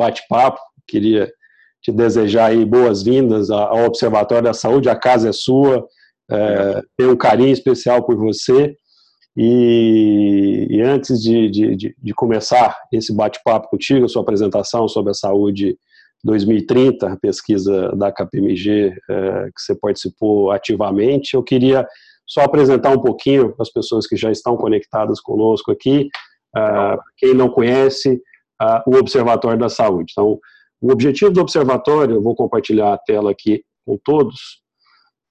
bate-papo. Queria te desejar aí boas-vindas ao Observatório da Saúde. A casa é sua, é, tenho um carinho especial por você. E, e antes de, de, de, começar esse bate-papo contigo, sua apresentação sobre a saúde 2030, a pesquisa da KPMG é, que você participou ativamente, eu queria só apresentar um pouquinho para as pessoas que já estão conectadas conosco aqui, uh, quem não conhece, o Observatório da Saúde. Então, o objetivo do Observatório, eu vou compartilhar a tela aqui com todos,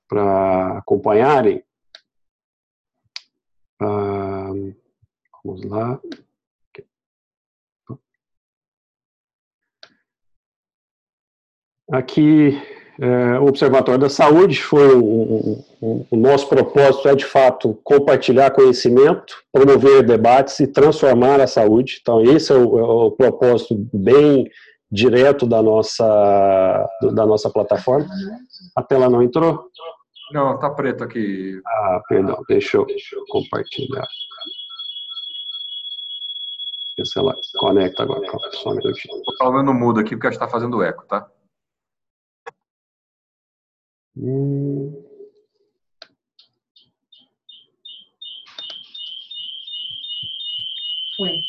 para acompanharem. Uh, vamos lá. Aqui é, o Observatório da Saúde foi o, o, o, nosso propósito é de fato compartilhar conhecimento, promover debates e transformar a saúde. Então esse é o, é o propósito bem direto da nossa da nossa plataforma. A tela não entrou? Não, tá preto aqui. Ah, perdão, deixa eu compartilhar. Ver se ela conecta agora. Só um minutinho. Estou falando mudo aqui porque está fazendo eco, tá? Hum. Foi.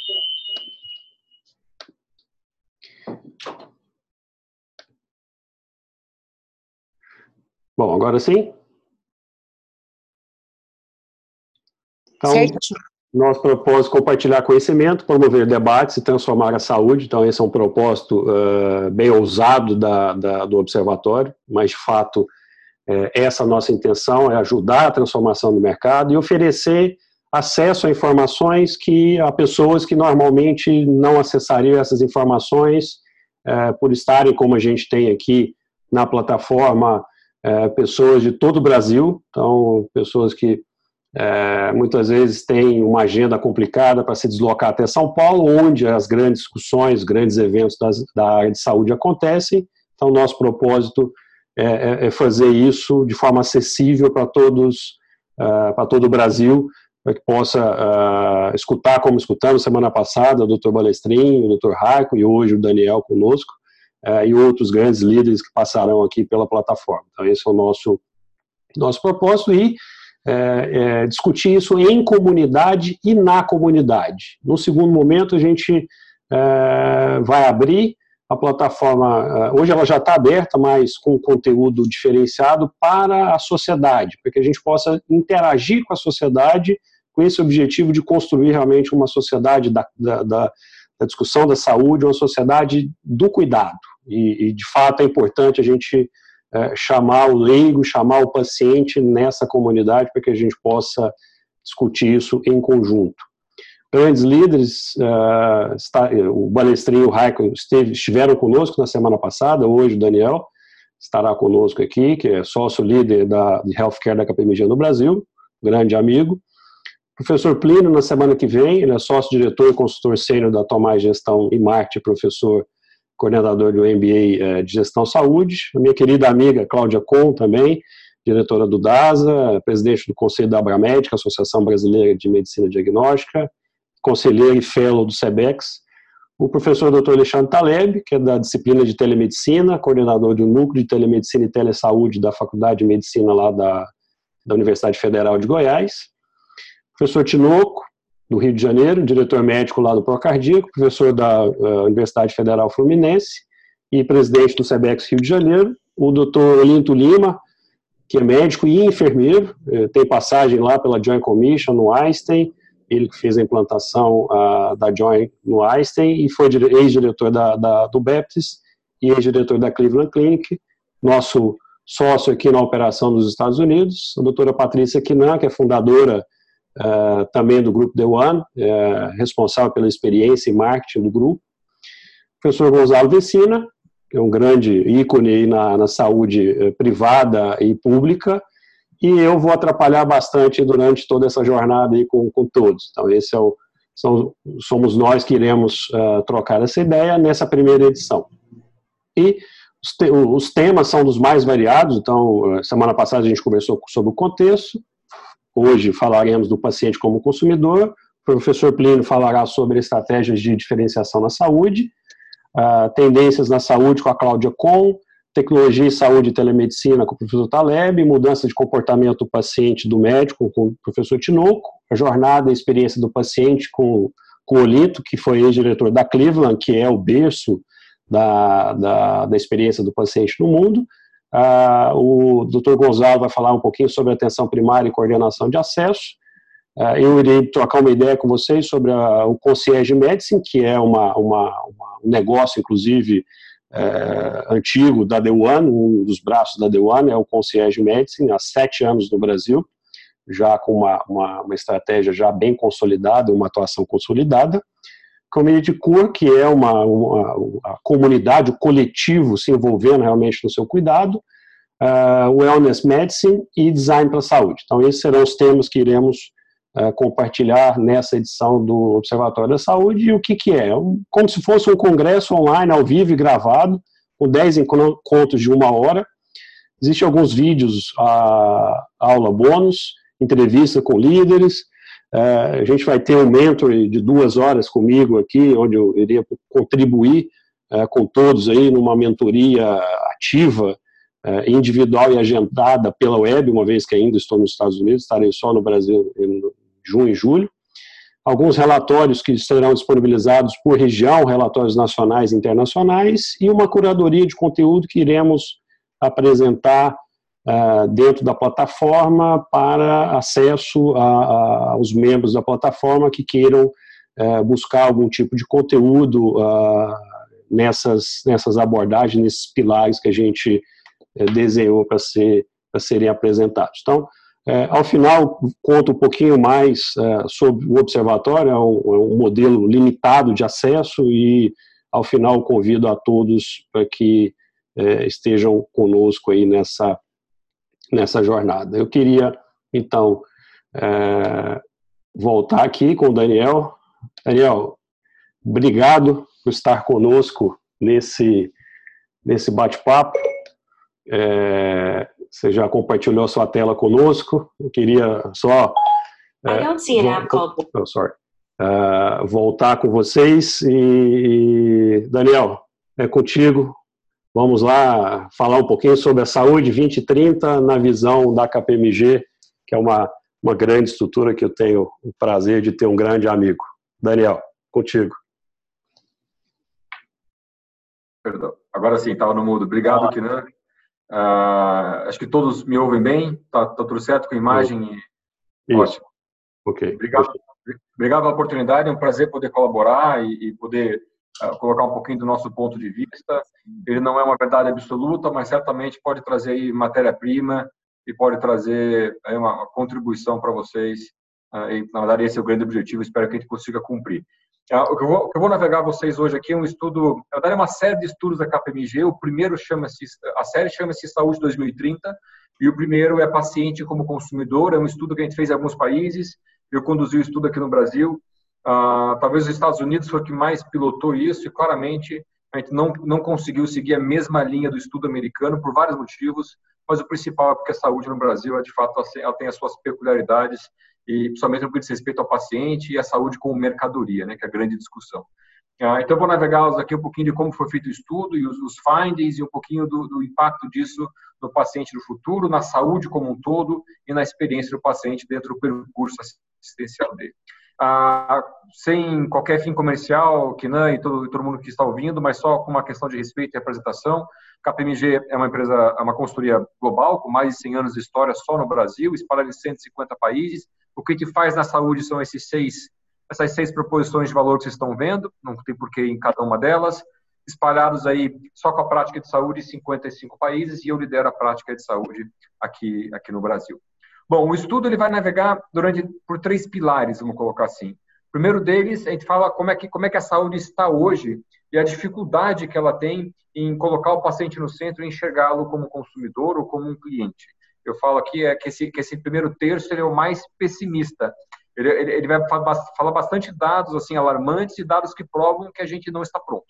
Bom, agora sim? Então, certo. nosso propósito é compartilhar conhecimento, promover debates e transformar a saúde. Então, esse é um propósito uh, bem ousado da, da, do Observatório, mas, de fato, é, essa nossa intenção é ajudar a transformação do mercado e oferecer acesso a informações que a pessoas que normalmente não acessariam essas informações é, por estarem como a gente tem aqui na plataforma é, pessoas de todo o Brasil, então pessoas que é, muitas vezes têm uma agenda complicada para se deslocar até São Paulo, onde as grandes discussões, grandes eventos das, da área de saúde acontecem. Então, nosso propósito é, é, é fazer isso de forma acessível para todos, uh, para todo o Brasil, para que possa uh, escutar como escutamos semana passada o Dr. Balestrin, o Dr. Raico e hoje o Daniel conosco, uh, e outros grandes líderes que passarão aqui pela plataforma. Então, esse é o nosso, nosso propósito e é, é, discutir isso em comunidade e na comunidade. No segundo momento, a gente é, vai abrir a plataforma, eh, hoje ela já está aberta, mas com conteúdo diferenciado para a sociedade, para que a gente possa interagir com a sociedade com esse objetivo de construir realmente uma sociedade da, da, da, discussão da saúde, uma sociedade do cuidado. E, e de fato é importante a gente é, chamar o leigo, chamar o paciente nessa comunidade para que a gente possa discutir isso em conjunto grandes líderes, uh, está, o Balestrinho e o esteve, estiveram conosco na semana passada, hoje o Daniel estará conosco aqui, que é sócio-líder da, de Healthcare da KPMG no Brasil, grande amigo. Professor Plínio, na semana que vem, ele é sócio-diretor e consultor sênior da Tomás Gestão e Marketing, professor coordenador do MBA eh, de Gestão Saúde. A minha querida amiga Cláudia Com também, diretora do DASA, presidente do Conselho da Abramédica, Associação Brasileira de Medicina Diagnóstica, conselheiro e fellow do SEBEX, o professor Dr. Alexandre Taleb, que é da disciplina de telemedicina, coordenador do núcleo de telemedicina e telesaúde da Faculdade de Medicina lá da, da Universidade Federal de Goiás, o professor Tinoco, do Rio de Janeiro, diretor médico lá do Procardíaco, professor da uh, Universidade Federal Fluminense e presidente do SEBEX Rio de Janeiro, o Dr. Olinto Lima, que é médico e enfermeiro, eh, tem passagem lá pela Joint Commission no Einstein, ele que fez a implantação uh, da Join no Einstein e foi ex-diretor da, da, do Baptist e ex-diretor da Cleveland Clinic, nosso sócio aqui na operação dos Estados Unidos, a doutora Patrícia Quinan, que é fundadora uh, também do grupo The One, uh, responsável pela experiência e marketing do grupo, o professor Gonzalo Vecina, que é um grande ícone na, na saúde eh, privada e pública, e eu vou atrapalhar bastante durante toda essa jornada aí com, com todos. Então, esse é o, são, somos nós que iremos uh, trocar essa ideia nessa primeira edição. E os, te, os, temas são dos mais variados, então, eh, semana passada a gente conversou sobre o contexto, hoje falaremos do paciente como consumidor, o professor Plínio falará sobre estratégias de diferenciação na saúde, uh, tendências na saúde com a Cláudia Com, tecnologia e saúde e telemedicina com o professor Taleb, mudança de comportamento do paciente do médico com o professor Tinoco, a jornada e experiência do paciente com, com o Olito, que foi ex-diretor da Cleveland, que é o berço da, da, da experiência do paciente no mundo. Uh, o Dr. Gonzalo vai falar um pouquinho sobre atenção primária e coordenação de acesso. Uh, eu irei trocar uma ideia com vocês sobre a, o Concierge Medicine, que é uma, uma, uma um negócio, inclusive, é, antigo da One, um dos braços da One é o Concierge Medicine, há sete anos no Brasil, já com uma, uma, uma estratégia já bem consolidada, uma atuação consolidada. Community Cure, que é uma, uma, uma comunidade, o coletivo se envolvendo realmente no seu cuidado, uh, Wellness Medicine e Design para a Saúde. Então, esses serão os temas que iremos compartilhar nessa edição do Observatório da Saúde. E o que, que é? Como se fosse um congresso online, ao vivo e gravado, com 10 encontros de uma hora. Existem alguns vídeos, a aula bônus, entrevista com líderes, Uh, a gente vai ter um mentor de duas horas comigo aqui, onde eu iria contribuir uh, com todos aí numa mentoria ativa, individual e agendada pela web, uma vez que ainda estou nos Estados Unidos, estarei só no Brasil junho e julho. Alguns relatórios que serão disponibilizados por região, relatórios nacionais e internacionais, e uma curadoria de conteúdo que iremos apresentar uh, dentro da plataforma para acesso a, a, aos membros da plataforma que queiram uh, buscar algum tipo de conteúdo uh, nessas, nessas abordagens, nesses pilares que a gente desenhou para ser, serem apresentados. Então, ao final, conto um pouquinho mais sobre o observatório, é um, é um modelo limitado de acesso e, ao final, convido a todos para que estejam conosco aí nessa nessa jornada. Eu queria, então, é, voltar aqui com o Daniel. Daniel, obrigado por estar conosco nesse, nesse bate-papo. É, você já compartilhou sua tela conosco. Eu queria só. I don't see an app called. Oh, sorry. Uh, voltar com vocês e Daniel, é contigo. Vamos lá falar um pouquinho sobre a saúde 2030 na visão da KPMG, que é uma, uma grande estrutura que eu tenho o prazer de ter um grande amigo. Daniel, contigo. Perdão. Agora sim, estava no mudo. Obrigado. Kinan. Uh, acho que todos me ouvem bem. Está tá tudo certo com a imagem? Isso. Ótimo. Ok. Obrigado, obrigado pela oportunidade. É um prazer poder colaborar e, e poder colocar um pouquinho do nosso ponto de vista. Ele não é uma verdade absoluta, mas certamente pode trazer matéria-prima e pode trazer aí uma contribuição para vocês. Ah, e, na verdade, esse é o grande objetivo. Espero que a gente consiga cumprir. O que vou, eu vou navegar vocês hoje aqui é um estudo, na verdade, é uma série de estudos da KPMG. O primeiro chama-se, a série chama-se Saúde 2030 e o primeiro é Paciente como Consumidor. É um estudo que a gente fez em alguns países. Eu conduzi o estudo aqui no Brasil ah, talvez os Estados Unidos foi o que mais pilotou isso e claramente a gente não, não conseguiu seguir a mesma linha do estudo americano por vários motivos, mas o principal é porque a saúde no Brasil, é, de fato, ela tem as suas peculiaridades e principalmente no que diz respeito ao paciente e a saúde como mercadoria, né, que é a grande discussão. Ah, então, vou navegar aqui um pouquinho de como foi feito o estudo e os, os findings e um pouquinho do, do, impacto disso no paciente do futuro, na saúde como um todo e na experiência do paciente dentro do percurso assistencial dele ah, sem qualquer fim comercial, Kinan e todo, todo mundo que está ouvindo, mas só com uma questão de respeito e apresentação. KPMG é uma empresa, é uma consultoria global, com mais de 100 anos de história só no Brasil, espalhada em 150 países. O que gente faz na saúde são esses seis, essas seis proposições de valor que vocês estão vendo, não tem porquê em cada uma delas, espalhados aí só com a prática de saúde em 55 países, e eu lidero a prática de saúde aqui, aqui no Brasil. Bom, o estudo ele vai navegar durante por três pilares, vamos colocar assim. O primeiro deles, a gente fala como é que como é que a saúde está hoje e a dificuldade que ela tem em colocar o paciente no centro e enxergá-lo como consumidor ou como um cliente. Eu falo aqui é que esse, que esse primeiro terço é o mais pessimista. Ele, ele, ele vai falar bastante dados assim alarmantes e dados que provam que a gente não está pronto.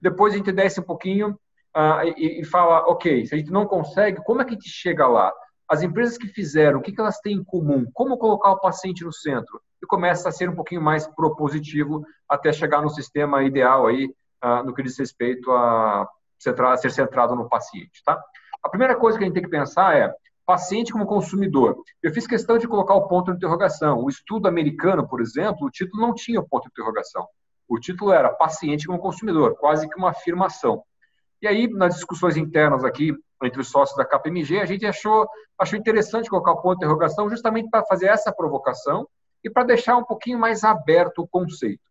Depois a gente desce um pouquinho uh, e, e fala, ok, se a gente não consegue, como é que a gente chega lá? as empresas que fizeram, o que, que elas têm em comum, como colocar o paciente no centro, e começa a ser um pouquinho mais propositivo até chegar no sistema ideal aí, uh, no que diz respeito a ser centrado no paciente, tá? A primeira coisa que a gente tem que pensar é paciente como consumidor. Eu fiz questão de colocar o ponto de interrogação. O estudo americano, por exemplo, o título não tinha o ponto de interrogação. O título era paciente como consumidor, quase que uma afirmação. E aí, nas discussões internas aqui entre os sócios da KPMG, a gente achou, achou interessante colocar o ponto de interrogação justamente para fazer essa provocação e para deixar um pouquinho mais aberto o conceito.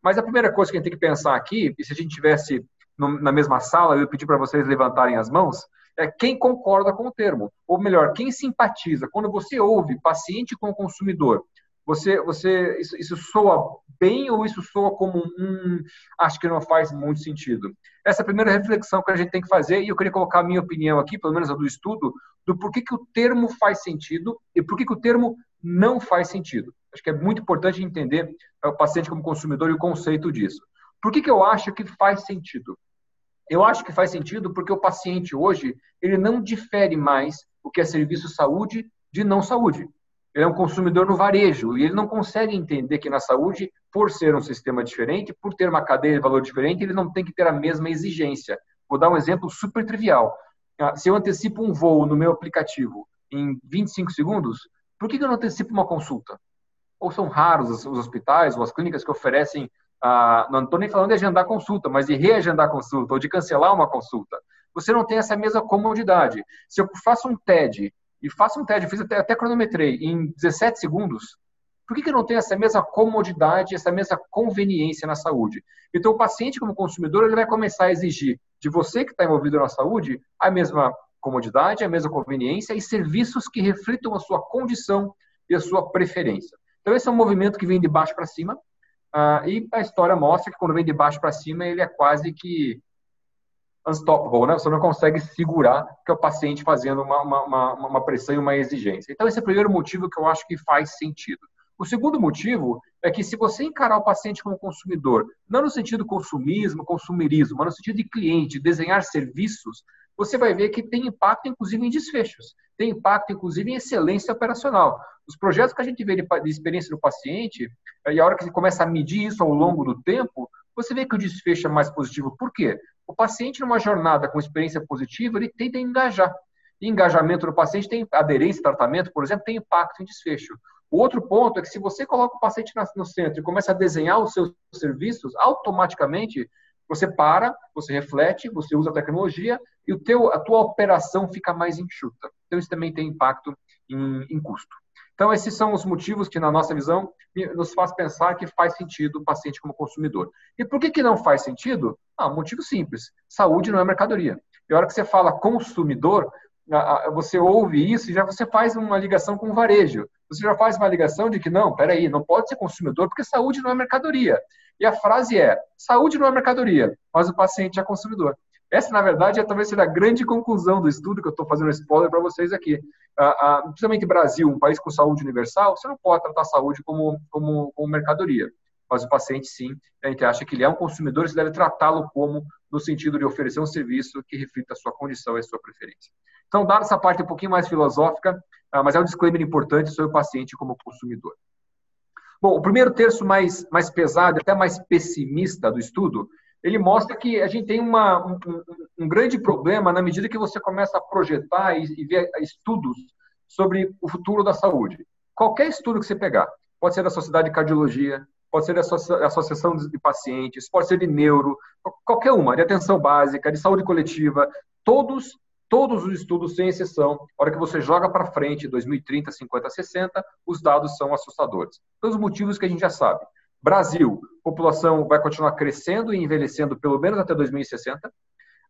Mas a primeira coisa que a gente tem que pensar aqui, e se a gente tivesse na mesma sala, eu ia pedir para vocês levantarem as mãos, é quem concorda com o termo, ou melhor, quem simpatiza. Quando você ouve paciente com consumidor, você, você isso, isso soa bem ou isso soa como um acho que não faz muito sentido? Essa é a primeira reflexão que a gente tem que fazer e eu queria colocar a minha opinião aqui, pelo menos a do estudo, do porquê que o termo faz sentido e por que o termo não faz sentido. Acho que é muito importante entender o paciente como consumidor e o conceito disso. Por que, que eu acho que faz sentido? Eu acho que faz sentido porque o paciente hoje, ele não difere mais o que é serviço saúde de não saúde. Ele é um consumidor no varejo e ele não consegue entender que na saúde, por ser um sistema diferente, por ter uma cadeia de valor diferente, ele não tem que ter a mesma exigência. Vou dar um exemplo super trivial. Ah, se eu antecipo um voo no meu aplicativo em 25 segundos, por que eu não antecipo uma consulta? Ou são raros os hospitais ou as clínicas que oferecem ah, não estou nem falando de agendar consulta, mas de reagendar consulta ou de cancelar uma consulta. Você não tem essa mesma comodidade. Se eu faço um TED, e faço um TED, fiz até, até cronometrei, em 17 segundos, por que, que eu não tenho essa mesma comodidade, essa mesma conveniência na saúde? Então, o paciente, como consumidor, ele vai começar a exigir de você que está envolvido na saúde a mesma comodidade, a mesma conveniência e serviços que reflitam a sua condição e a sua preferência. Então, esse é um movimento que vem de baixo para cima, Uh, e a história mostra que quando vem de baixo para cima, ele é quase que unstoppable, né? Você não consegue segurar que é o paciente fazendo uma, uma, uma, pressão e uma exigência. Então, esse é o primeiro motivo que eu acho que faz sentido. O segundo motivo é que se você encarar o paciente como consumidor, não no sentido consumismo, consumerismo, mas no sentido de cliente, desenhar serviços, você vai ver que tem impacto, inclusive, em desfechos. Tem impacto, inclusive, em excelência operacional. Os projetos que a gente vê de, experiência do paciente, e a hora que você começa a medir isso ao longo do tempo, você vê que o desfecho é mais positivo. Por quê? O paciente, numa jornada com experiência positiva, ele tenta engajar. E engajamento do paciente tem aderência, tratamento, por exemplo, tem impacto em desfecho. O outro ponto é que se você coloca o paciente no centro e começa a desenhar os seus serviços, automaticamente você para, você reflete, você usa a tecnologia e o teu, a tua operação fica mais enxuta. Então, isso também tem impacto em, em custo. Então, esses são os motivos que, na nossa visão, nos faz pensar que faz sentido o paciente como consumidor. E por que, que não faz sentido? Ah, um motivo simples. Saúde não é mercadoria. E a hora que você fala consumidor, você ouve isso e já você faz uma ligação com o varejo. Você já faz uma ligação de que, não, peraí, não pode ser consumidor porque saúde não é mercadoria. E a frase é: saúde não é mercadoria, mas o paciente é consumidor. Essa, na verdade, é, talvez seja a grande conclusão do estudo que eu estou fazendo spoiler para vocês aqui. Ah, ah, principalmente Brasil, um país com saúde universal, você não pode tratar a saúde como, como, como mercadoria. Mas o paciente, sim, a gente acha que ele é um consumidor e você deve tratá-lo como no sentido de oferecer um serviço que reflita a sua condição e a sua preferência. Então, dada essa parte um pouquinho mais filosófica, ah, mas é um disclaimer importante sobre o paciente como consumidor. Bom, o primeiro terço mais, mais pesado, até mais pessimista do estudo, ele mostra que a gente tem uma, um, um, grande problema na medida que você começa a projetar e, e ver estudos sobre o futuro da saúde. Qualquer estudo que você pegar, pode ser da Sociedade de Cardiologia, pode ser da Associação de Pacientes, pode ser de neuro, qualquer uma, de atenção básica, de saúde coletiva, todos Todos os estudos, sem exceção, a hora que você joga para frente, 2030, 50, 60, os dados são assustadores. Pelos motivos que a gente já sabe. Brasil, população vai continuar crescendo e envelhecendo pelo menos até 2060,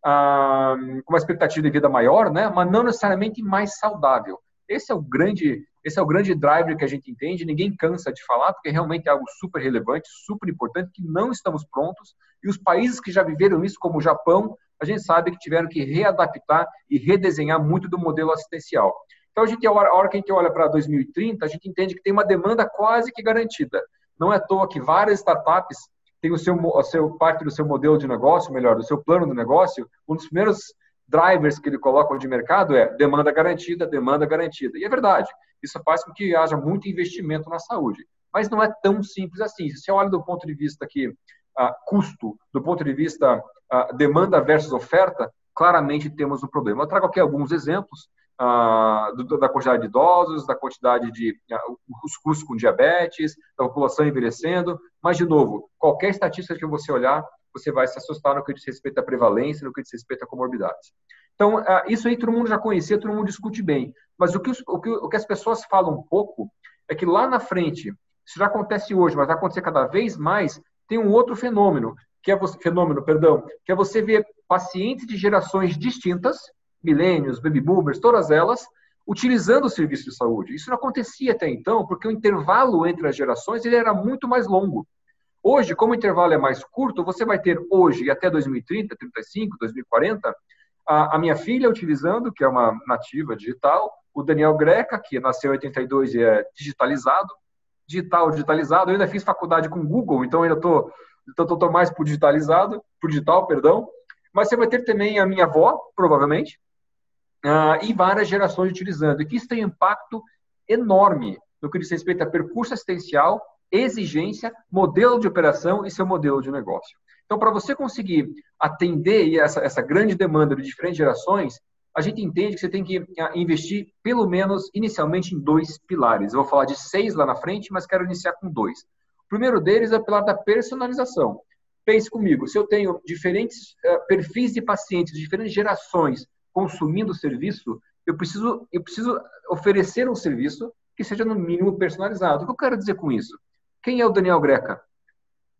ah, com uma expectativa de vida maior, né, mas não necessariamente mais saudável. Esse é o grande, esse é o grande driver que a gente entende, ninguém cansa de falar, porque realmente é algo super relevante, super importante, que não estamos prontos, e os países que já viveram isso, como o Japão, a gente sabe que tiveram que readaptar e redesenhar muito do modelo assistencial. Então, a, gente, a hora que a gente olha para 2030, a gente entende que tem uma demanda quase que garantida. Não é à toa que várias startups têm o seu, o seu parte do seu modelo de negócio, melhor, do seu plano de negócio, um dos primeiros drivers que ele coloca de mercado é demanda garantida, demanda garantida. E é verdade, isso faz com que haja muito investimento na saúde. Mas não é tão simples assim. Se você olha do ponto de vista aqui ah, custo, do ponto de vista ah, demanda versus oferta, claramente temos um problema. Eu trago aqui alguns exemplos ah, do, da quantidade de idosos, da quantidade de ah, os custos com diabetes, da população envelhecendo, mas, de novo, qualquer estatística que você olhar, você vai se assustar no que diz respeito à prevalência, no que diz respeito a comorbidades. Então, ah, isso aí todo mundo já conhecia, todo mundo discute bem. Mas o que, o que, o que as pessoas falam um pouco é que lá na frente, isso já acontece hoje, mas vai acontecer cada vez mais, tem um outro fenômeno, que é você, fenômeno, perdão, que é você ver pacientes de gerações distintas, milênios, baby boomers, todas elas, utilizando o serviço de saúde. Isso não acontecia até então, porque o intervalo entre as gerações ele era muito mais longo. Hoje, como o intervalo é mais curto, você vai ter hoje e até 2030, 35, 2040, a, a minha filha utilizando, que é uma nativa digital, o Daniel Greca, que nasceu em 82 e é digitalizado, digital, digitalizado. Eu ainda fiz faculdade com Google, então ainda estou tô, tô, tô, mais por digitalizado, por digital, perdão. Mas você vai ter também a minha avó, provavelmente, uh, e várias gerações utilizando. E que isso tem impacto enorme no que diz respeito a percurso assistencial, exigência, modelo de operação e seu modelo de negócio. Então, para você conseguir atender essa, essa grande demanda de diferentes gerações, a gente entende que você tem que ah, investir pelo menos inicialmente em dois pilares. Eu vou falar de seis lá na frente, mas quero iniciar com dois. O primeiro deles é o pilar da personalização. Pense comigo, se eu tenho diferentes uh, perfis de pacientes, diferentes gerações consumindo o serviço, eu preciso, eu preciso oferecer um serviço que seja no mínimo personalizado. O que eu quero dizer com isso? Quem é o Daniel Greca?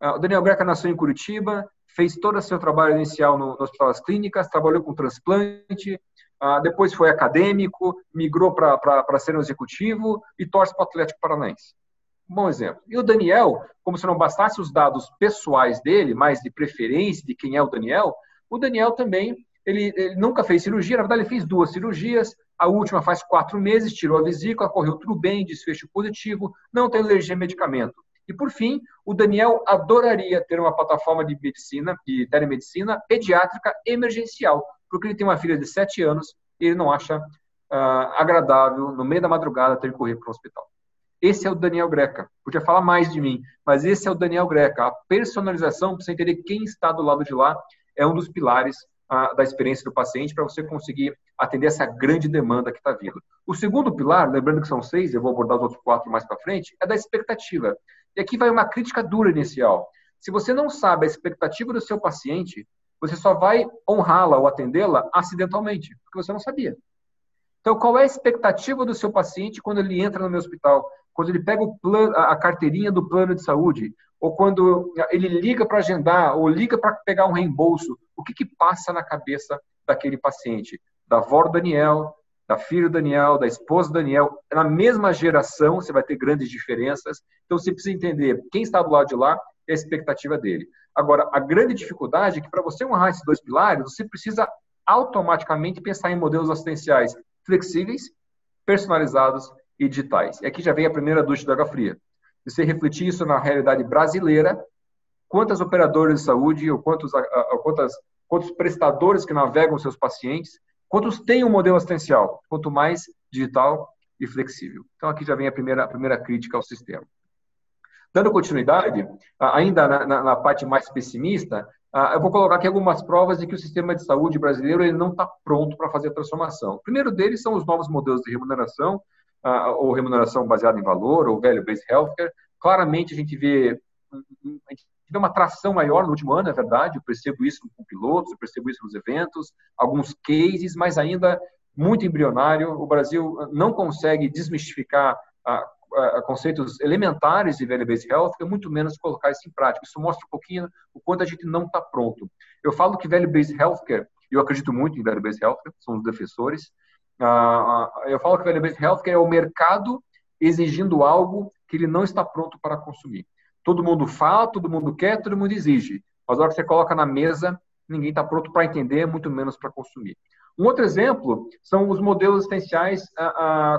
Uh, o Daniel Greca nasceu em Curitiba, fez todo o seu trabalho inicial no, no Hospital das Clínicas, trabalhou com transplante, ah, depois foi acadêmico, migrou para ser um executivo e torce para o Atlético Paranaense. bom exemplo. E o Daniel, como se não bastasse os dados pessoais dele, mais de preferência de quem é o Daniel, o Daniel também, ele, ele nunca fez cirurgia, na verdade ele fez duas cirurgias, a última faz quatro meses, tirou a vesícula, correu tudo bem, desfecho positivo, não tem alergia a medicamento. E por fim, o Daniel adoraria ter uma plataforma de medicina, de telemedicina pediátrica emergencial, porque ele tem uma filha de 7 anos e ele não acha uh, agradável, no meio da madrugada, ter que correr para o hospital. Esse é o Daniel Greca. Podia falar mais de mim, mas esse é o Daniel Greca. A personalização, para você entender quem está do lado de lá, é um dos pilares uh, da experiência do paciente para você conseguir atender essa grande demanda que está vindo. O segundo pilar, lembrando que são seis, eu vou abordar os outros quatro mais para frente, é da expectativa. E aqui vai uma crítica dura inicial. Se você não sabe a expectativa do seu paciente, você só vai honrá-la ou atendê-la acidentalmente, porque você não sabia. Então, qual é a expectativa do seu paciente quando ele entra no meu hospital? Quando ele pega a carteirinha do plano de saúde? Ou quando ele liga para agendar, ou liga para pegar um reembolso? O que, que passa na cabeça daquele paciente? Da avó do Daniel, da filha do Daniel, da esposa do Daniel. Na mesma geração, você vai ter grandes diferenças. Então, você precisa entender quem está do lado de lá e a expectativa dele. Agora, a grande dificuldade é que para você honrar esses dois pilares, você precisa automaticamente pensar em modelos assistenciais flexíveis, personalizados e digitais. E aqui já vem a primeira ducha de água fria. Você refletir isso na realidade brasileira, quantas operadoras de saúde ou quantos, quantas, quantos prestadores que navegam seus pacientes, quantos têm um modelo assistencial, quanto mais digital e flexível. Então aqui já vem a primeira, a primeira crítica ao sistema. Dando continuidade, ainda na, na, na parte mais pessimista, eu vou colocar aqui algumas provas de que o sistema de saúde brasileiro ele não está pronto para fazer a transformação. O primeiro deles são os novos modelos de remuneração, ou remuneração baseada em valor, ou value-based healthcare. Claramente a gente vê a gente vê uma tração maior no último ano, é verdade, eu percebo isso com pilotos, eu percebo isso nos eventos, alguns cases, mas ainda muito embrionário. O Brasil não consegue desmistificar a conceitos elementares de value-based health, é muito menos colocar isso em prática. Isso mostra um pouquinho o quanto a gente não está pronto. Eu falo que value-based healthcare, eu acredito muito em value-based healthcare, são os defensores. Eu falo que value-based healthcare é o mercado exigindo algo que ele não está pronto para consumir. Todo mundo fala, todo mundo quer, todo mundo exige. Mas na hora que você coloca na mesa, ninguém está pronto para entender, muito menos para consumir. Um outro exemplo são os modelos existenciais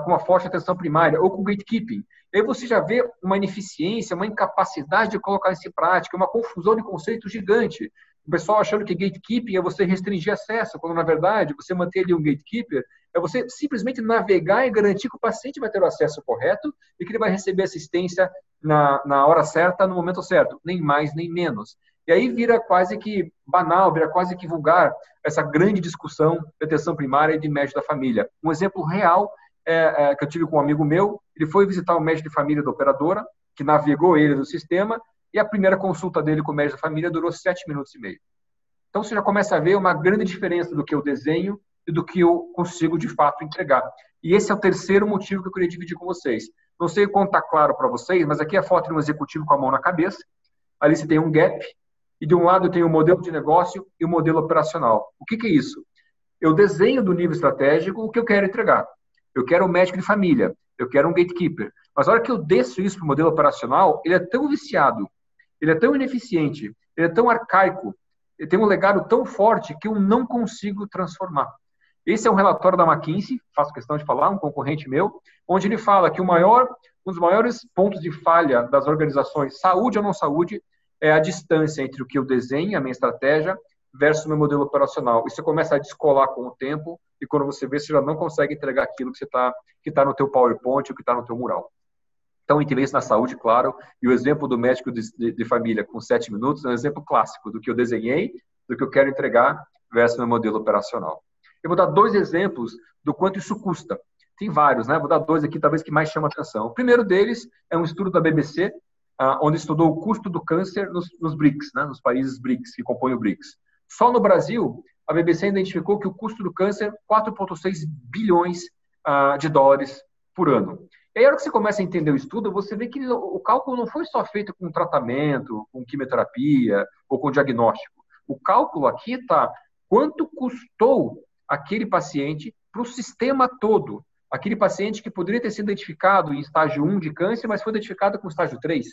com uma forte atenção primária ou com gatekeeping. Aí você já vê uma ineficiência, uma incapacidade de colocar isso em prática, uma confusão de conceitos gigante. O pessoal achando que gatekeeping é você restringir acesso, quando na verdade você manter ali um gatekeeper é você simplesmente navegar e garantir que o paciente vai ter o acesso correto e que ele vai receber assistência na, na hora certa, no momento certo, nem mais nem menos. E aí vira quase que banal, vira quase que vulgar essa grande discussão de atenção primária e de médico da família. Um exemplo real é, é, que eu tive com um amigo meu, ele foi visitar o médico de família da operadora, que navegou ele no sistema, e a primeira consulta dele com o médico da família durou sete minutos e meio. Então você já começa a ver uma grande diferença do que eu desenho e do que eu consigo de fato entregar. E esse é o terceiro motivo que eu queria dividir com vocês. Não sei quanto está claro para vocês, mas aqui é a foto de um executivo com a mão na cabeça. Ali você tem um gap, e de um lado tem o modelo de negócio e o modelo operacional. O que, que é isso? Eu desenho do nível estratégico o que eu quero entregar. Eu quero um médico de família, eu quero um gatekeeper. Mas a hora que eu desço isso para o modelo operacional, ele é tão viciado, ele é tão ineficiente, ele é tão arcaico, ele tem um legado tão forte que eu não consigo transformar. Esse é um relatório da McKinsey, faço questão de falar, um concorrente meu, onde ele fala que o maior, um dos maiores pontos de falha das organizações, saúde ou não saúde, é a distância entre o que eu desenho, a minha estratégia, versus o meu modelo operacional. E você começa a descolar com o tempo, e quando você vê, você já não consegue entregar aquilo que está tá no teu PowerPoint ou que está no teu mural. Então, interesse na saúde, claro, e o exemplo do médico de, de, de, família com sete minutos é um exemplo clássico do que eu desenhei, do que eu quero entregar versus meu modelo operacional. Eu vou dar dois exemplos do quanto isso custa. Tem vários, né? Vou dar dois aqui, talvez que mais chama atenção. O primeiro deles é um estudo da BBC, ah, onde estudou o custo do câncer nos, nos BRICS, né? nos países BRICS, que compõem o BRICS. Só no Brasil, a BBC identificou que o custo do câncer é 4,6 bilhões uh, de dólares por ano. E aí, a hora que você começa a entender o estudo, você vê que o cálculo não foi só feito com tratamento, com quimioterapia ou com diagnóstico. O cálculo aqui está quanto custou aquele paciente para o sistema todo. Aquele paciente que poderia ter sido identificado em estágio 1 de câncer, mas foi identificado com estágio 3,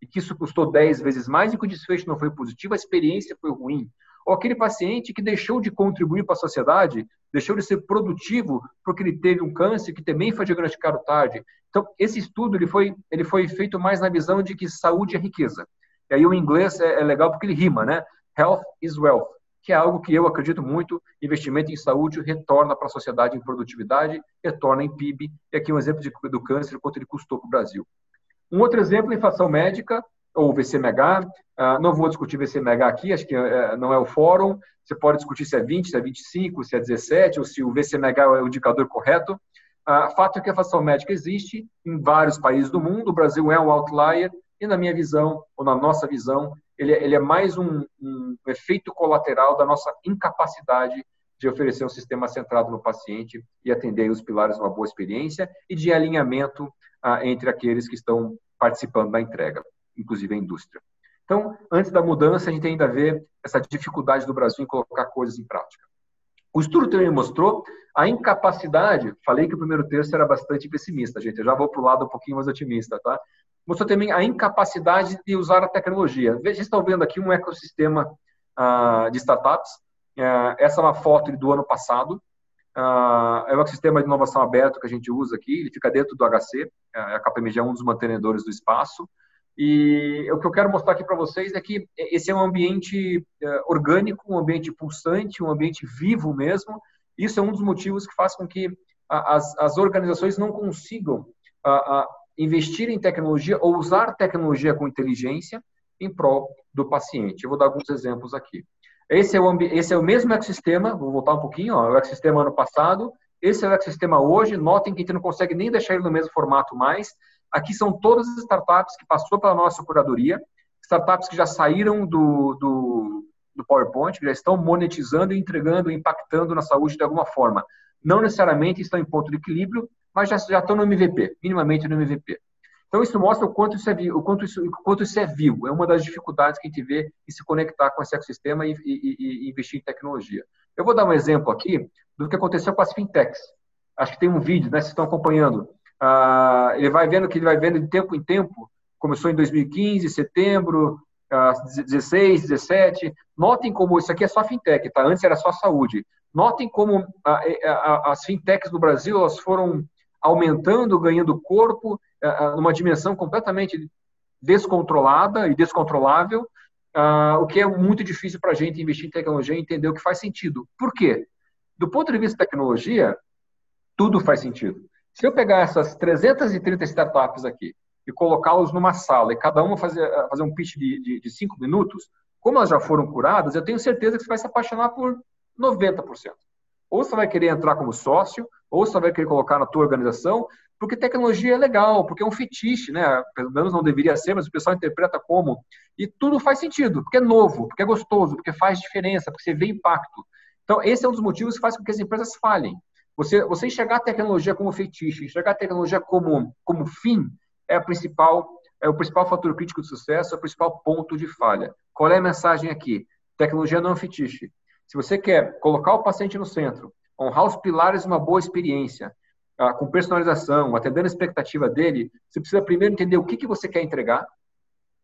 e que isso custou 10 vezes mais e que o desfecho não foi positivo, a experiência foi ruim ou aquele paciente que deixou de contribuir para a sociedade, deixou de ser produtivo porque ele teve um câncer que também foi diagnosticado tarde. Então, esse estudo ele foi, ele foi feito mais na visão de que saúde é riqueza. E aí o inglês é, é legal porque ele rima, né? Health is wealth, que é algo que eu acredito muito, investimento em saúde retorna para a sociedade em produtividade, retorna em PIB, e aqui um exemplo de, do câncer, quanto ele custou para o Brasil. Um outro exemplo, inflação médica, ou VCMH. Uh, não vou discutir VCMH aqui, acho que uh, não é o fórum. Você pode discutir se é 20, se é 25, se é 17, ou se o VCMH é o indicador correto. Uh, fato é que a inflação médica existe em vários países do mundo. O Brasil é um outlier e, na minha visão, ou na nossa visão, ele, é, ele é mais um, um efeito colateral da nossa incapacidade de oferecer um sistema centrado no paciente e atender os pilares de uma boa experiência e de alinhamento ah, entre aqueles que estão participando da entrega inclusive a indústria. Então, antes da mudança, a gente ainda vê essa dificuldade do Brasil em colocar coisas em prática. O estudo também mostrou a incapacidade, falei que o primeiro terço era bastante pessimista, gente, eu já vou para o lado um pouquinho mais otimista, tá? Mostrou também a incapacidade de usar a tecnologia. Veja, estão vendo aqui um ecossistema uh, de startups. Uh, essa é uma foto do ano passado. Uh, é um ecossistema de inovação aberto que a gente usa aqui, ele fica dentro do HC, a KPMG é um dos mantenedores do espaço. E o que eu quero mostrar aqui para vocês é que esse é um ambiente é, orgânico, um ambiente pulsante, um ambiente vivo mesmo. Isso é um dos motivos que faz com que as, as organizações não consigam a, a investir em tecnologia ou usar tecnologia com inteligência em prol do paciente. Eu vou dar alguns exemplos aqui. Esse é o, esse é o mesmo ecossistema, vou voltar um pouquinho, ó, o ecossistema ano passado, esse é o ecossistema hoje, notem que a gente não consegue nem deixar ele no mesmo formato mais, Aqui são todas as startups que passou pela nossa curadoria, startups que já saíram do, do, do PowerPoint, que já estão monetizando entregando, impactando na saúde de alguma forma. Não necessariamente estão em ponto de equilíbrio, mas já, já estão no MVP, minimamente no MVP. Então, isso mostra o quanto isso, é, o quanto isso, o quanto isso é vivo. É uma das dificuldades que a gente vê em se conectar com esse ecossistema e, e, e investir em tecnologia. Eu vou dar um exemplo aqui do que aconteceu com as fintechs. Acho que tem um vídeo, né? Vocês estão acompanhando. Ah, ele vai vendo que ele vai vendo de tempo em tempo. Começou em 2015, setembro, ah, 16, 17. Notem como isso aqui é só fintech, tá? Antes era só saúde. Notem como ah, as fintechs no Brasil elas foram aumentando, ganhando corpo, ah, ah, numa dimensão completamente descontrolada e descontrolável, o que é muito difícil para a gente investir em tecnologia e entender o que faz sentido. Por quê? Do ponto de vista de tecnologia, tudo faz sentido. Se eu pegar essas 330 startups aqui e colocá-los numa sala e cada uma fazer, fazer um pitch de, de, de cinco minutos, Como elas já foram curadas, eu tenho certeza que você vai se apaixonar por 90%. Ou você vai querer entrar como sócio, ou você vai querer colocar na tua organização, porque tecnologia é legal, porque é um fetiche, né? Pelo menos não deveria ser, mas o pessoal interpreta como. E tudo faz sentido, porque é novo, porque é gostoso, porque faz diferença, porque você vê impacto. Então, esse é um dos motivos que faz com que as empresas falhem. Você, você enxergar a tecnologia como fetiche, enxergar a tecnologia como, como fim, é, a principal, é o principal fator crítico de sucesso, é o principal ponto de falha. Qual é a mensagem aqui? Tecnologia não é um fetiche. Se você quer colocar o paciente no centro, honrar os pilares de uma boa experiência, ah, com personalização, atendendo a expectativa dele, você precisa primeiro entender o que, que você quer entregar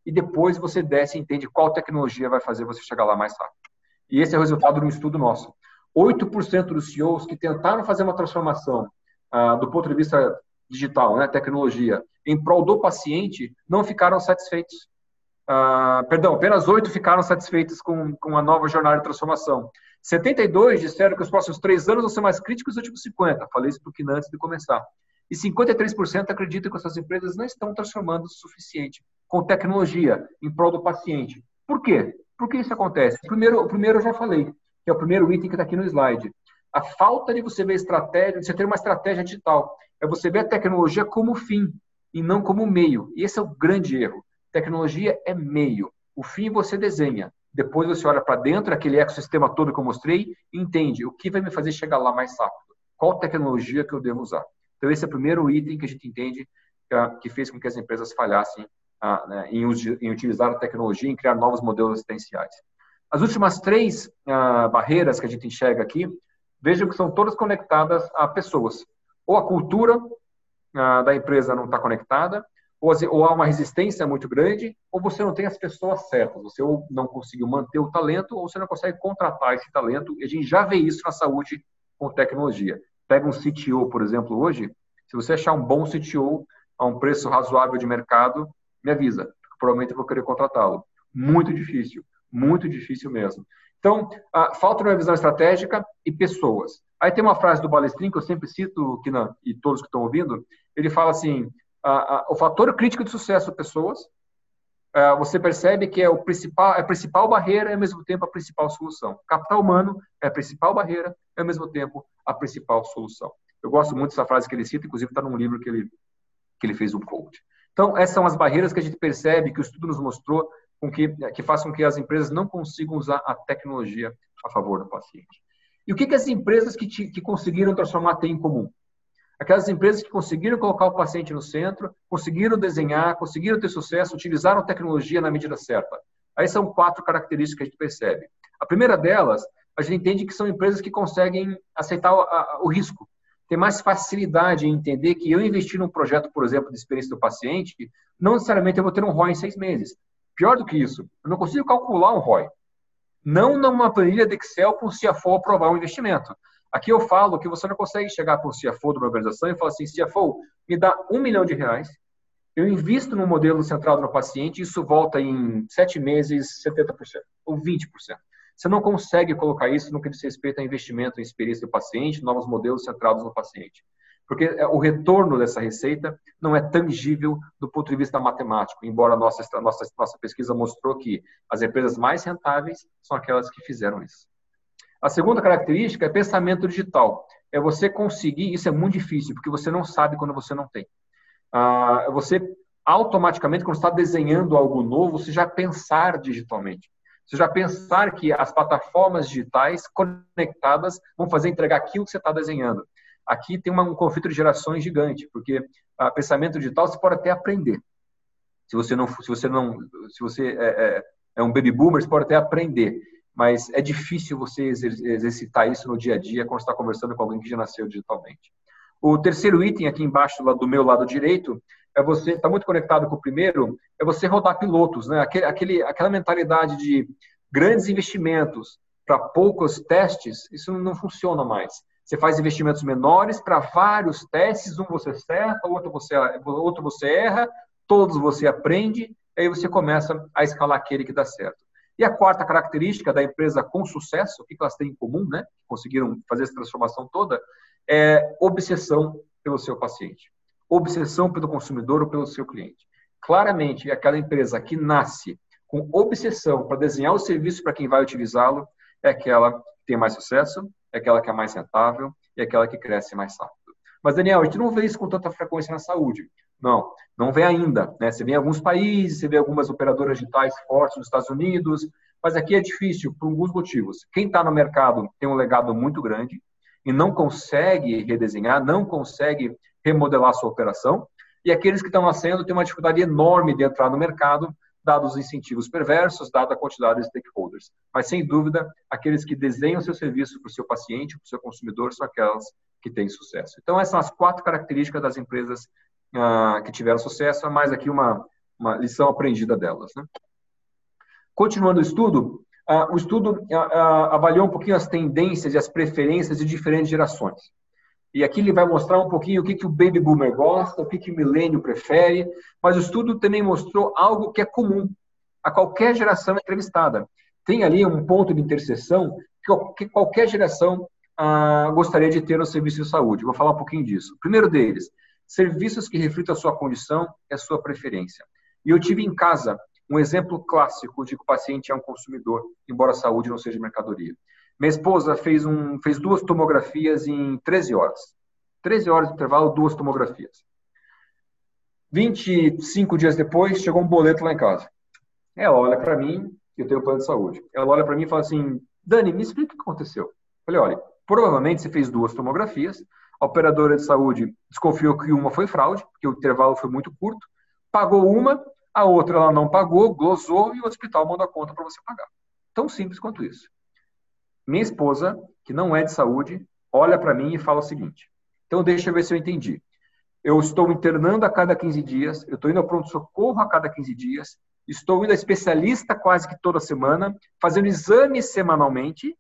e depois você desce e entende qual tecnologia vai fazer você chegar lá mais rápido. E esse é o resultado de um estudo nosso. 8% dos CEOs que tentaram fazer uma transformação ah, do ponto de vista digital, né, tecnologia, em prol do paciente, não ficaram satisfeitos. Uh, perdão, apenas oito ficaram satisfeitos com, com a nova jornada de transformação. 72 disseram que os próximos três anos vão ser mais críticos dos últimos 50. Falei isso para o antes de começar. E 53% acreditam que essas empresas não estão transformando o suficiente com tecnologia em prol do paciente. Por quê? Por que isso acontece? Primeiro, primeiro eu já falei, que é o primeiro item que está aqui no slide. A falta de você ver estratégia, de você ter uma estratégia digital, é você ver a tecnologia como fim e não como meio. E esse é o grande erro. Tecnologia é meio. O fim você desenha. Depois você olha para dentro, aquele ecossistema todo que eu mostrei, e entende o que vai me fazer chegar lá mais rápido. Qual tecnologia que eu devo usar? Então, esse é o primeiro item que a gente entende que fez com que as empresas falhassem ah, né, em, utilizar a tecnologia, em criar novos modelos assistenciais. As últimas três ah, barreiras que a gente enxerga aqui, vejam que são todas conectadas a pessoas. Ou a cultura da empresa não está conectada, ou, ou há uma resistência muito grande, ou você não tem as pessoas certas. Você ou não conseguiu manter o talento, ou você não consegue contratar esse talento. E a gente já vê isso na saúde com tecnologia. Pega um CTO, por exemplo, hoje, se você achar um bom CTO a um preço razoável de mercado, me avisa. Provavelmente eu vou querer contratá-lo. Muito difícil, muito difícil mesmo. Então, falta uma visão estratégica e pessoas. Aí tem uma frase do Balestrin que eu sempre cito, não, e todos que estão ouvindo, ele fala assim: a, a, o fator crítico de sucesso pessoas, é, você percebe que é o principal, é a principal barreira e ao mesmo tempo a principal solução. Capital humano é a principal barreira e ao mesmo tempo a principal solução. Eu gosto muito dessa frase que ele cita, inclusive está num livro que ele que ele fez um coach. Então essas são as barreiras que a gente percebe que o estudo nos mostrou com que que façam com que as empresas não consigam usar a tecnologia a favor do paciente. E o que, que as empresas que, te, que conseguiram transformar têm em comum? Aquelas empresas que conseguiram colocar o paciente no centro, conseguiram desenhar, conseguiram ter sucesso, utilizaram tecnologia na medida certa. Aí são quatro características que a gente percebe. A primeira delas, a gente entende que são empresas que conseguem aceitar o, a, o risco. Tem mais facilidade em entender que eu investir num projeto, por exemplo, de experiência do paciente, não necessariamente eu vou ter um ROI em seis meses. Pior do que isso, eu não consigo calcular um ROI. Não numa planilha de Excel para o CFO aprovar um investimento. Aqui eu falo que você não consegue chegar para o CFO de uma organização e falar assim, CFO, me dá um milhão de reais, eu invisto num modelo centrado no paciente e isso volta em sete meses 70% ou 20%. Você não consegue colocar isso no que diz respeito a investimento em experiência do paciente, novos modelos centrados no paciente. Porque é, o retorno dessa receita não é tangível do ponto de vista matemático, embora a nossa, nossa, nossa pesquisa mostrou que as empresas mais rentáveis são aquelas que fizeram isso. A segunda característica é pensamento digital. É você conseguir, isso é muito difícil, porque você não sabe quando você não tem. Ah, você automaticamente, quando está desenhando algo novo, você já pensar digitalmente. Você já pensar que as plataformas digitais conectadas vão fazer entregar aquilo que você está desenhando. Aqui tem uma, um conflito de gerações gigante, porque ah, pensamento digital você pode até aprender. Se você não, se você não, se você é, é, é um baby boomer, você pode até aprender mas é difícil você exercitar isso no dia a dia quando está conversando com alguém que já nasceu digitalmente. O terceiro item aqui embaixo, do meu lado direito, é você está muito conectado com o primeiro, é você rodar pilotos, né? Aquele, aquele, aquela mentalidade de grandes investimentos para poucos testes, isso não funciona mais. Você faz investimentos menores para vários testes, um você acerta, outro você, outro você erra, todos você aprende, aí você começa a escalar aquele que dá certo. E a quarta característica da empresa com sucesso, o que elas têm em comum, né? Conseguiram fazer essa transformação toda, é obsessão pelo seu paciente, obsessão pelo consumidor ou pelo seu cliente. Claramente, aquela empresa que nasce com obsessão para desenhar o serviço para quem vai utilizá-lo, é aquela que tem mais sucesso, é aquela que é mais rentável e é aquela que cresce mais rápido. Mas, Daniel, a gente não vê isso com tanta frequência na saúde. Não, não vê ainda. Né? Você vê em alguns países, você vê algumas operadoras digitais fortes nos Estados Unidos, mas aqui é difícil por alguns motivos. Quem está no mercado tem um legado muito grande e não consegue redesenhar, não consegue remodelar sua operação, e aqueles que estão nascendo têm uma dificuldade enorme de entrar no mercado, dados os incentivos perversos, dada a quantidade de stakeholders. Mas, sem dúvida, aqueles que desenham seu serviço para o seu paciente, para o seu consumidor, são aquelas que têm sucesso. Então, essas são as quatro características das empresas uh, que tiveram sucesso, mais aqui uma, uma lição aprendida delas. Né? Continuando o estudo, uh, o estudo uh, avaliou um pouquinho as tendências e as preferências de diferentes gerações. E aqui ele vai mostrar um pouquinho o que, que o baby boomer gosta, o que, que o milênio prefere, mas o estudo também mostrou algo que é comum a qualquer geração entrevistada. Tem ali um ponto de interseção que qualquer geração ah, gostaria de ter no serviço de saúde. Vou falar um pouquinho disso. Primeiro deles, serviços que reflitam a sua condição e a sua preferência. E eu tive em casa um exemplo clássico de que o paciente é um consumidor, embora a saúde não seja mercadoria. Minha esposa fez, um, fez duas tomografias em 13 horas. 13 horas de intervalo, duas tomografias. 25 dias depois, chegou um boleto lá em casa. Ela olha para mim, eu tenho plano de saúde. Ela olha para mim e fala assim: Dani, me explica o que aconteceu. Eu falei: olha, provavelmente você fez duas tomografias, a operadora de saúde desconfiou que uma foi fraude, porque o intervalo foi muito curto, pagou uma, a outra ela não pagou, glosou e o hospital manda a conta para você pagar. Tão simples quanto isso. Minha esposa, que não é de saúde, olha para mim e fala o seguinte: então deixa eu ver se eu entendi. Eu estou internando a cada 15 dias, eu estou indo ao pronto-socorro a cada 15 dias, estou indo a especialista quase que toda semana, fazendo exames semanalmente,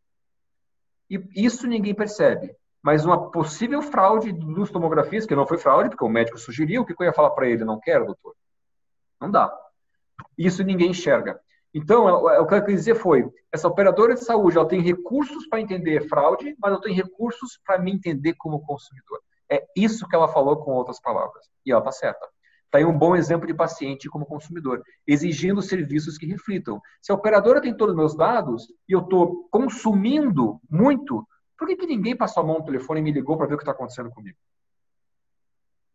e isso ninguém percebe. Mas uma possível fraude dos tomografias, que não foi fraude, porque o médico sugeriu, o que eu ia falar para ele? Não quero, doutor. Não dá. Isso ninguém enxerga. Então, é, é, o que eu quis dizer foi, essa operadora de saúde, ela tem recursos para entender fraude, mas ela tem recursos para me entender como consumidor. É isso que ela falou com outras palavras. E ela está certa. Está aí um bom exemplo de paciente como consumidor, exigindo serviços que reflitam. Se a operadora tem todos os meus dados e eu estou consumindo muito, por que, que ninguém passou a mão no telefone e me ligou para ver o que está acontecendo comigo?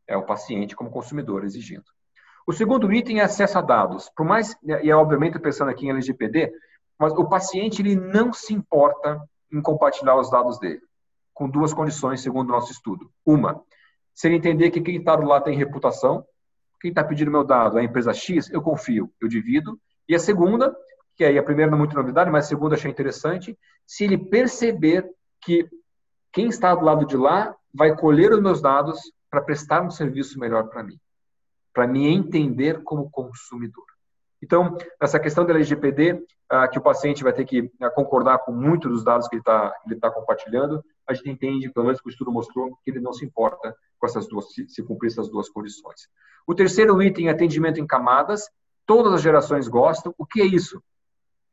É o paciente como consumidor exigindo. O segundo item é acesso a dados. Por mais, e é obviamente pensando aqui em LGPD, mas o paciente ele não se importa em compartilhar os dados dele, com duas condições, segundo o nosso estudo. Uma, se ele entender que quem está do lado tem reputação, quem está pedindo meu dado é a empresa X, eu confio, eu divido. E a segunda, que aí a primeira não é muito novidade, mas a segunda achei interessante, se ele perceber que quem está do lado de lá vai colher os meus dados para prestar um serviço melhor para mim para me entender como consumidor. Então, essa questão da LGPD, ah, que o paciente vai ter que ah, concordar com muitos dos dados que ele está tá compartilhando, a gente entende, pelo menos o estudo mostrou, que ele não se importa com essas duas, se, se cumprir essas duas condições. O terceiro item é atendimento em camadas. Todas as gerações gostam. O que é isso?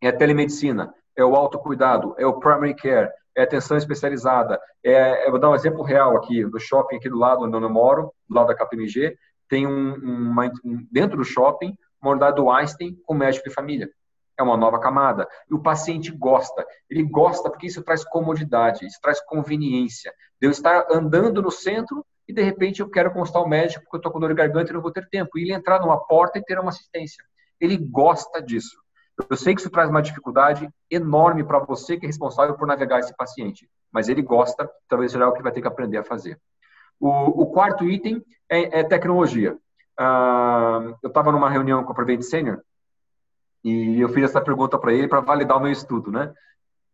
É a telemedicina, é o autocuidado, é o primary care, é atenção especializada. É, eu vou dar um exemplo real aqui, do shopping aqui do lado onde eu moro, do lado da KPMG, tem um, um, dentro do shopping uma unidade do Einstein com médico de família. É uma nova camada. E o paciente gosta. Ele gosta porque isso traz comodidade, isso traz conveniência. De eu estar andando no centro e, de repente, eu quero consultar o médico porque eu estou com dor de garganta e não vou ter tempo. E ele entrar numa porta e ter uma assistência. Ele gosta disso. Eu sei que isso traz uma dificuldade enorme para você que é responsável por navegar esse paciente. Mas ele gosta, talvez seja o que vai ter que aprender a fazer. O, o quarto item é, é tecnologia. Uh, eu estava numa reunião com o Prevent Senior e eu fiz essa pergunta para ele para validar o meu estudo, né?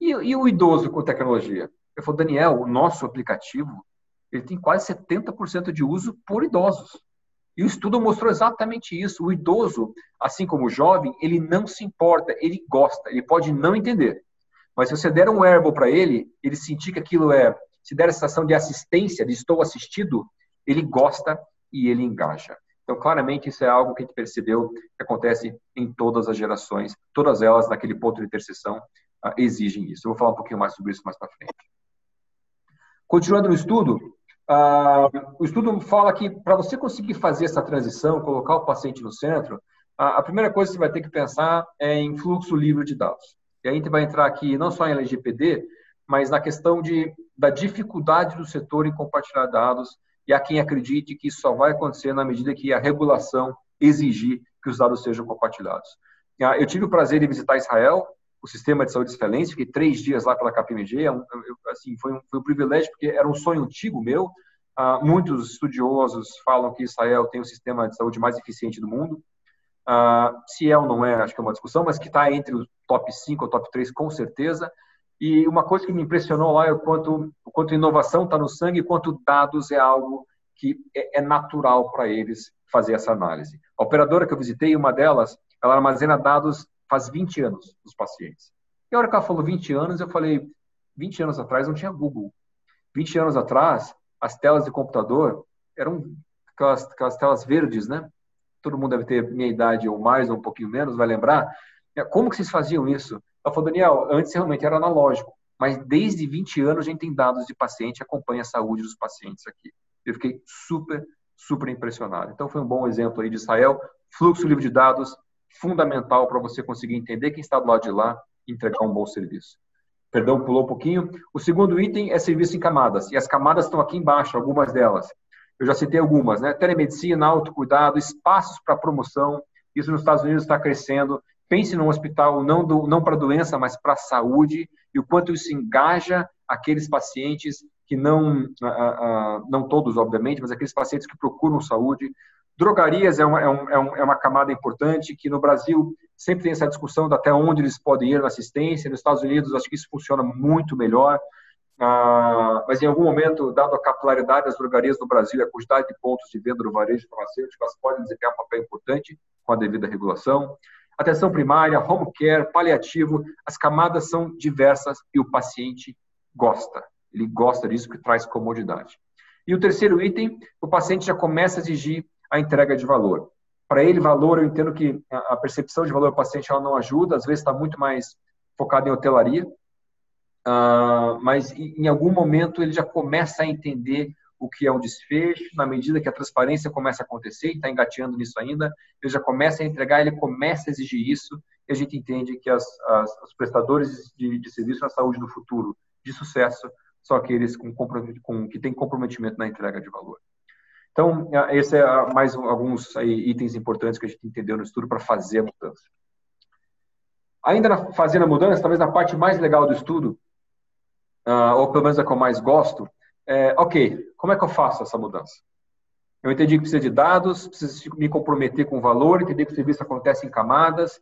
E, e, o idoso com tecnologia? Eu falei, Daniel, o nosso aplicativo ele tem quase 70% de uso por idosos. E o estudo mostrou exatamente isso. O idoso, assim como o jovem, ele não se importa, ele gosta, ele pode não entender. Mas se você der um wearable para ele, ele sentir que aquilo é se der a sensação de assistência, de estou assistido, ele gosta e ele engaja. Então, claramente, isso é algo que a gente percebeu que acontece em todas as gerações, todas elas, naquele ponto de interseção, uh, exigem isso. Eu vou falar um pouquinho mais sobre isso mais para frente. Continuando no estudo, uh, o estudo fala que para você conseguir fazer essa transição, colocar o paciente no centro, a, a primeira coisa que você vai ter que pensar é em fluxo livre de dados. E aí a gente vai entrar aqui não só em LGPD, mas na questão de, da dificuldade do setor em compartilhar dados e há quem acredite que isso só vai acontecer na medida que a regulação exigir que os dados sejam compartilhados. Ah, eu tive o prazer de visitar Israel, o sistema de saúde israelense, fiquei três dias lá pela KPMG, é assim, foi, um, foi um privilégio, porque era um sonho antigo meu, Uh, muitos estudiosos falam que Israel tem o sistema de saúde mais eficiente do mundo. Uh, se é ou não é, acho que é uma discussão, mas que está entre o top 5 ou top 3, com certeza. E uma coisa que me impressionou lá é o quanto, o quanto inovação está no sangue e quanto dados é algo que é, é natural para eles fazer essa análise. A operadora que eu visitei, uma delas, ela armazena dados faz 20 anos dos pacientes. E a hora que ela falou 20 anos, eu falei, 20 anos atrás não tinha Google. 20 anos atrás, as telas de computador eram aquelas, aquelas telas verdes, né? Todo mundo deve ter minha idade ou mais, ou um pouquinho menos, vai lembrar. É, como que vocês faziam isso? Ela falou, Daniel, antes realmente era analógico, mas desde 20 anos a gente tem dados de paciente, acompanha a saúde dos pacientes aqui. Eu fiquei super, super impressionado. Então foi um bom exemplo aí de Israel. Fluxo livre de dados, fundamental para você conseguir entender quem está do lado de lá e entregar um bom serviço. Perdão, pulou um pouquinho. O segundo item é serviço em camadas. E as camadas estão aqui embaixo, algumas delas. Eu já citei algumas, né? Telemedicina, autocuidado, espaços para promoção. Isso nos Estados Unidos está crescendo. Pense num hospital não, não para doença, mas para saúde. E o quanto isso engaja aqueles pacientes que não, não todos, obviamente, mas aqueles pacientes que procuram saúde. Drogarias é uma, é, é, um, é uma camada importante que no Brasil sempre tem essa discussão de até onde eles podem ir na assistência. Nos Estados Unidos, acho que isso funciona muito melhor. Ah, mas em algum momento, dado a capilaridade das drogarias no Brasil e a quantidade de pontos de venda do varejo farmacêutico, elas podem desempenhar um papel importante com a devida regulação. Atenção primária, home care, paliativo, as camadas são diversas e o paciente gosta. Ele gosta disso porque traz comodidade. E o terceiro item, o paciente já começa a exigir a entrega de valor. Para ele, valor, eu entendo que a percepção de valor do paciente ela não ajuda, às vezes está muito mais focado em hotelaria, uh, mas em algum momento ele já começa a entender o que é um desfecho, na medida que a transparência começa a acontecer, e está engateando nisso ainda, ele já começa a entregar, ele começa a exigir isso, e a gente entende que as, as, os prestadores de, de serviço na saúde do futuro de sucesso são aqueles com, com, que têm comprometimento na entrega de valor. Então, esse é mais alguns aí, itens importantes que a gente entendeu no estudo para fazer a mudança. Ainda na, fazendo a mudança, talvez a parte mais legal do estudo, uh, ou pelo menos a que eu mais gosto, é, ok, como é que eu faço essa mudança? Eu entendi que precisa de dados, preciso me comprometer com o valor, entender que o serviço acontece em camadas,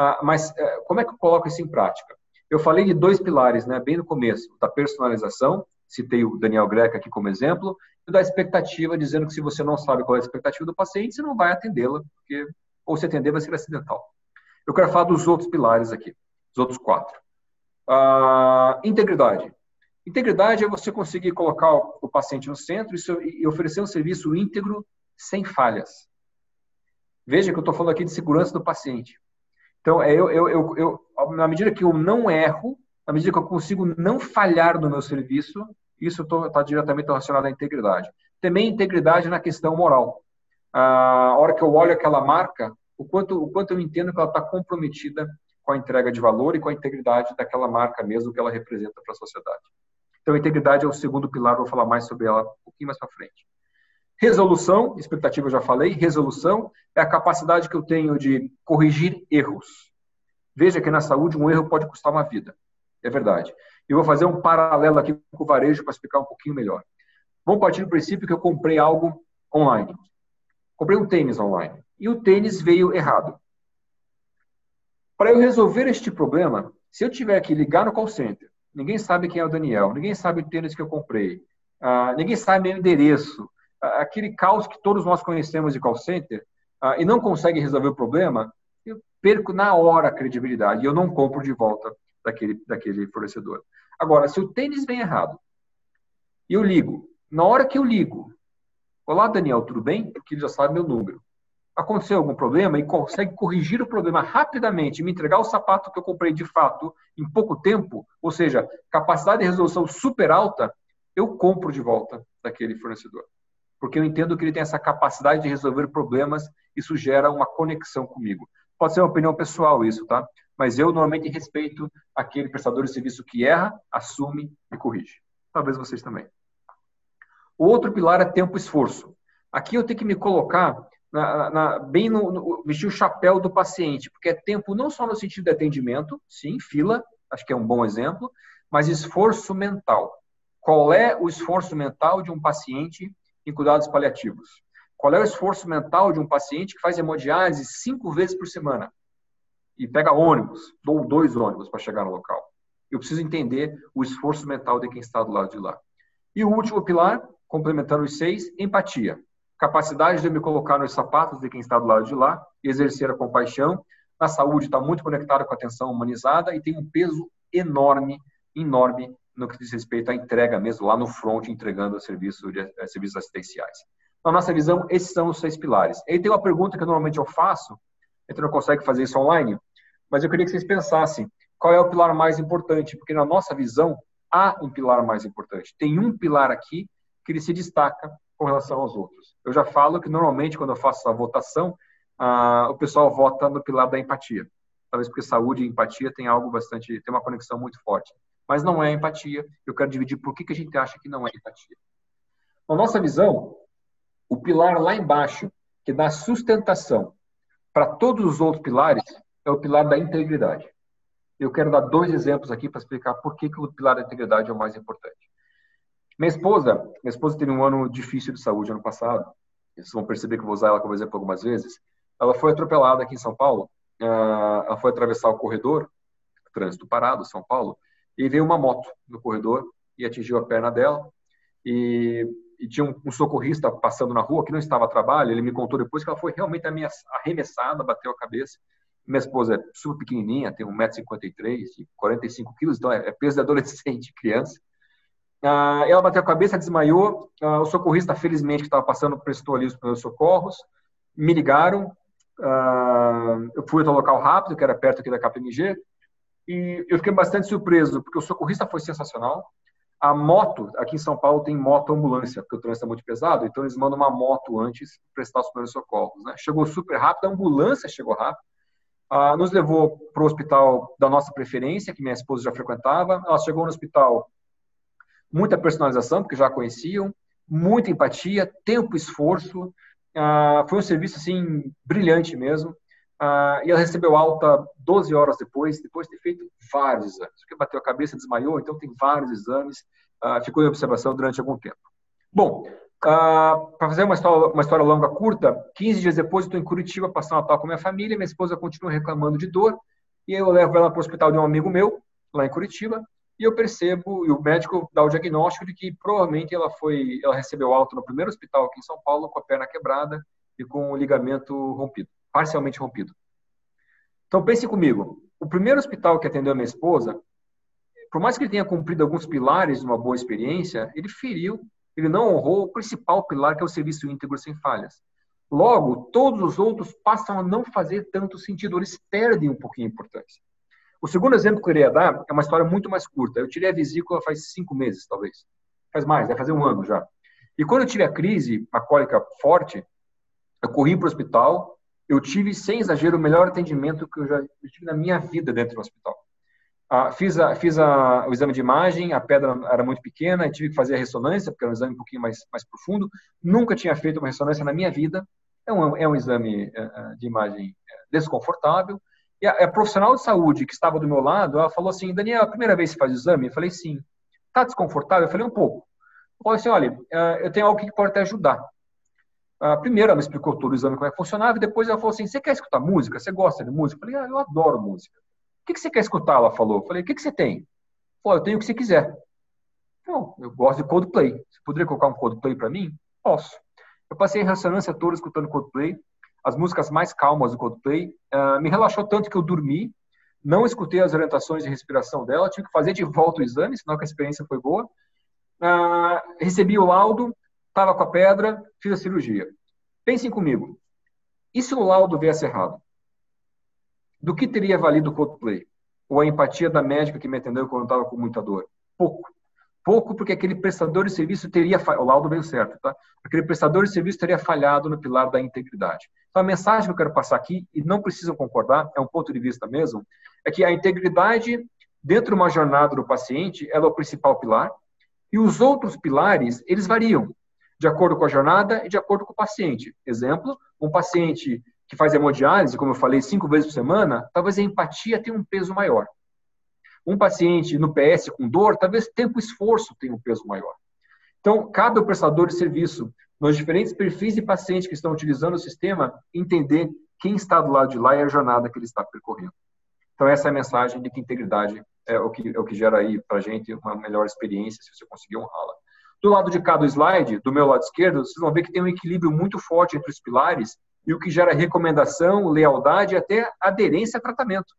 uh, mas uh, como é que eu coloco isso em prática? Eu falei de dois pilares, né, bem no começo, da personalização, citei o Daniel Greca aqui como exemplo, e da expectativa, dizendo que se você não sabe qual é a expectativa do paciente, você não vai atendê-la, porque ou se atender vai ser acidental. Eu quero falar dos outros pilares aqui, os outros quatro. Uh, integridade. Integridade é você conseguir colocar o paciente no centro e oferecer um serviço íntegro sem falhas. Veja que eu estou falando aqui de segurança do paciente. Então, é eu, eu, eu, eu, na medida que eu não erro, na medida que eu consigo não falhar no meu serviço, isso está diretamente relacionado à integridade. Também integridade na questão moral. A hora que eu olho aquela marca, o quanto, o quanto eu entendo que ela está comprometida com a entrega de valor e com a integridade daquela marca mesmo que ela representa para a sociedade. Então, a integridade é o segundo pilar, vou falar mais sobre ela um pouquinho mais para frente. Resolução, expectativa eu já falei, resolução é a capacidade que eu tenho de corrigir erros. Veja que na saúde um erro pode custar uma vida. É verdade. E vou fazer um paralelo aqui com o varejo para explicar um pouquinho melhor. Vamos partir do princípio que eu comprei algo online. Comprei um tênis online. E o tênis veio errado. Para eu resolver este problema, se eu tiver que ligar no call center, ninguém sabe quem é o Daniel, ninguém sabe o tênis que eu comprei, uh, ninguém sabe meu endereço, uh, aquele caos que todos nós conhecemos de call center, uh, e não consegue resolver o problema, eu perco na hora a credibilidade e eu não compro de volta daquele, daquele fornecedor. Agora, se o tênis vem errado e eu ligo, na hora que eu ligo, olá Daniel, tudo bem? Porque ele já sabe meu número. Aconteceu algum problema e consegue corrigir o problema rapidamente, me entregar o sapato que eu comprei de fato em pouco tempo, ou seja, capacidade de resolução super alta, eu compro de volta daquele fornecedor. Porque eu entendo que ele tem essa capacidade de resolver problemas isso gera uma conexão comigo. Pode ser uma opinião pessoal isso, tá? Mas eu normalmente respeito aquele prestador de serviço que erra, assume e corrige. Talvez vocês também. O outro pilar é tempo e esforço. Aqui eu tenho que me colocar na, na, bem no, no, vestir o chapéu do paciente, porque é tempo não só no sentido de atendimento, sim, fila, acho que é um bom exemplo, mas esforço mental. Qual é o esforço mental de um paciente em cuidados paliativos? Qual é o esforço mental de um paciente que faz hemodiálise cinco vezes por semana e pega ônibus, ou dois ônibus para chegar no local? Eu preciso entender o esforço mental de quem está do lado de lá. E o último pilar, complementando os seis, empatia. Capacidade de me colocar nos sapatos de quem está do lado de lá, exercer a compaixão. Na saúde está muito conectado com a atenção humanizada e tem um peso enorme, enorme no que diz respeito à entrega mesmo, lá no front, entregando serviço de, eh, serviços assistenciais. Na nossa visão, esses são os seis pilares. Aí tem uma pergunta que normalmente eu faço, a gente não consegue fazer isso online, mas eu queria que vocês pensassem qual é o pilar mais importante, porque na nossa visão há um pilar mais importante. Tem um pilar aqui que ele se destaca com relação aos outros. Eu já falo que normalmente quando eu faço a votação, ah, o pessoal vota no pilar da empatia. Talvez porque saúde e empatia tem algo bastante, tem uma conexão muito forte mas não é empatia. Eu quero dividir por que, que a gente acha que não é empatia. Na nossa visão, o pilar lá embaixo, que dá sustentação para todos os outros pilares, é o pilar da integridade. Eu quero dar dois exemplos aqui para explicar por que, que o pilar da integridade é o mais importante. Minha esposa, minha esposa teve um ano difícil de saúde ano passado. Vocês vão perceber que eu vou usar ela como exemplo algumas vezes. Ela foi atropelada aqui em São Paulo. Ah, ela foi atravessar o corredor, trânsito parado, São Paulo, e veio uma moto no corredor e atingiu a perna dela. E, e tinha um, um, socorrista passando na rua que não estava a trabalho. Ele me contou depois que ela foi realmente arremessada, bateu a cabeça. Minha esposa é super pequenininha, tem 1,53m, 45 quilos, então é, é peso de adolescente, criança. Ah, ela bateu a cabeça, desmaiou. Ah, o socorrista, felizmente, que estava passando, prestou ali os primeiros socorros. Me ligaram. Ah, eu fui até o local rápido, que era perto aqui da KPMG. E eu fiquei bastante surpreso, porque o socorrista foi sensacional. A moto, aqui em São Paulo tem moto ambulância, porque o trânsito é muito pesado, então eles mandam uma moto antes prestar os primeiros socorros. Né? Chegou super rápido, a ambulância chegou rápido. Ah, nos levou para o hospital da nossa preferência, que minha esposa já frequentava. Ela chegou no hospital, muita personalização, porque já conheciam, muita empatia, tempo, esforço. Ah, foi um serviço assim brilhante mesmo. Ah, e ela recebeu alta 12 horas depois, depois de ter feito vários exames. Porque bateu a cabeça, desmaiou, então tem vários exames, ah, ficou em observação durante algum tempo. Bom, ah, para fazer uma história, uma história longa, curta, 15 dias depois estou em Curitiba, passando Natal com minha família, minha esposa continua reclamando de dor, e eu levo ela para o hospital de um amigo meu, lá em Curitiba, e eu percebo, e o médico dá o diagnóstico de que provavelmente ela foi, ela recebeu alta no primeiro hospital aqui em São Paulo, com a perna quebrada e com o ligamento rompido parcialmente rompido. Então pense comigo, o primeiro hospital que atendeu a minha esposa, por mais que ele tenha cumprido alguns pilares de uma boa experiência, ele feriu, ele não honrou o principal pilar que é o serviço íntegro sem falhas. Logo, todos os outros passam a não fazer tanto sentido, eles perdem um pouquinho de importância. O segundo exemplo que eu queria dar é uma história muito mais curta. Eu tirei a vesícula faz cinco meses, talvez. Faz mais, vai fazer um ano já. E quando eu tive a crise, a cólica forte, eu corri para o hospital, eu tive, sem exagero, o melhor atendimento que eu já tive na minha vida dentro do hospital. Ah, fiz a, fiz a, o exame de imagem, a pedra era muito pequena, tive que fazer a ressonância, porque era um exame um pouquinho mais, mais profundo. Nunca tinha feito uma ressonância na minha vida. É um, é um exame é, é, de imagem é, desconfortável. E a, a, profissional de saúde que estava do meu lado, ela falou assim, Daniel, a primeira vez que você faz o exame? Eu falei, sim. Está desconfortável? Eu falei, um pouco. Eu falei assim, olha, eu tenho algo que pode te ajudar. Primeiro ela me explicou todo o exame como é que funcionava, e depois ela falou assim: Você quer escutar música? Você gosta de música? Eu falei: ah, Eu adoro música. O que, você quer escutar? Ela falou. Eu falei: O que, você tem? Falou: Eu tenho o que você quiser. Não, eu gosto de Coldplay. Você poderia colocar um Coldplay para mim? Posso. Eu passei a ressonância toda escutando Coldplay, as músicas mais calmas do Coldplay. Uh, me relaxou tanto que eu dormi, não escutei as orientações de respiração dela, tive que fazer de volta o exame, senão a experiência foi boa. Uh, recebi o laudo, estava com a pedra, fiz a cirurgia. Pensem comigo. E se o laudo viesse errado? Do que teria valido o Coldplay? Ou a empatia da médica que me atendeu quando estava com muita dor? Pouco. Pouco porque aquele prestador de serviço teria, o laudo veio certo, tá? Aquele prestador de serviço teria falhado no pilar da integridade. Então, a mensagem que eu quero passar aqui, e não precisam concordar, é um ponto de vista mesmo, é que a integridade, dentro de uma jornada do paciente, ela é o principal pilar, e os outros pilares, eles variam, de acordo com a jornada e de acordo com o paciente. Exemplo, um paciente que faz hemodiálise, como eu falei, cinco vezes por semana, talvez a empatia tenha um peso maior. Um paciente no PS com dor, talvez tempo e esforço tenha um peso maior. Então, cabe ao prestador de serviço, nos diferentes perfis de pacientes que estão utilizando o sistema, entender quem está do lado de lá e a jornada que ele está percorrendo. Então, essa é a mensagem de que integridade é o que, é o que gera aí para a gente uma melhor experiência, se você conseguir honrá-la. Do lado de cá do slide, do meu lado esquerdo, vocês vão ver que tem um equilíbrio muito forte entre os pilares e o que gera recomendação, lealdade e até aderência a tratamento.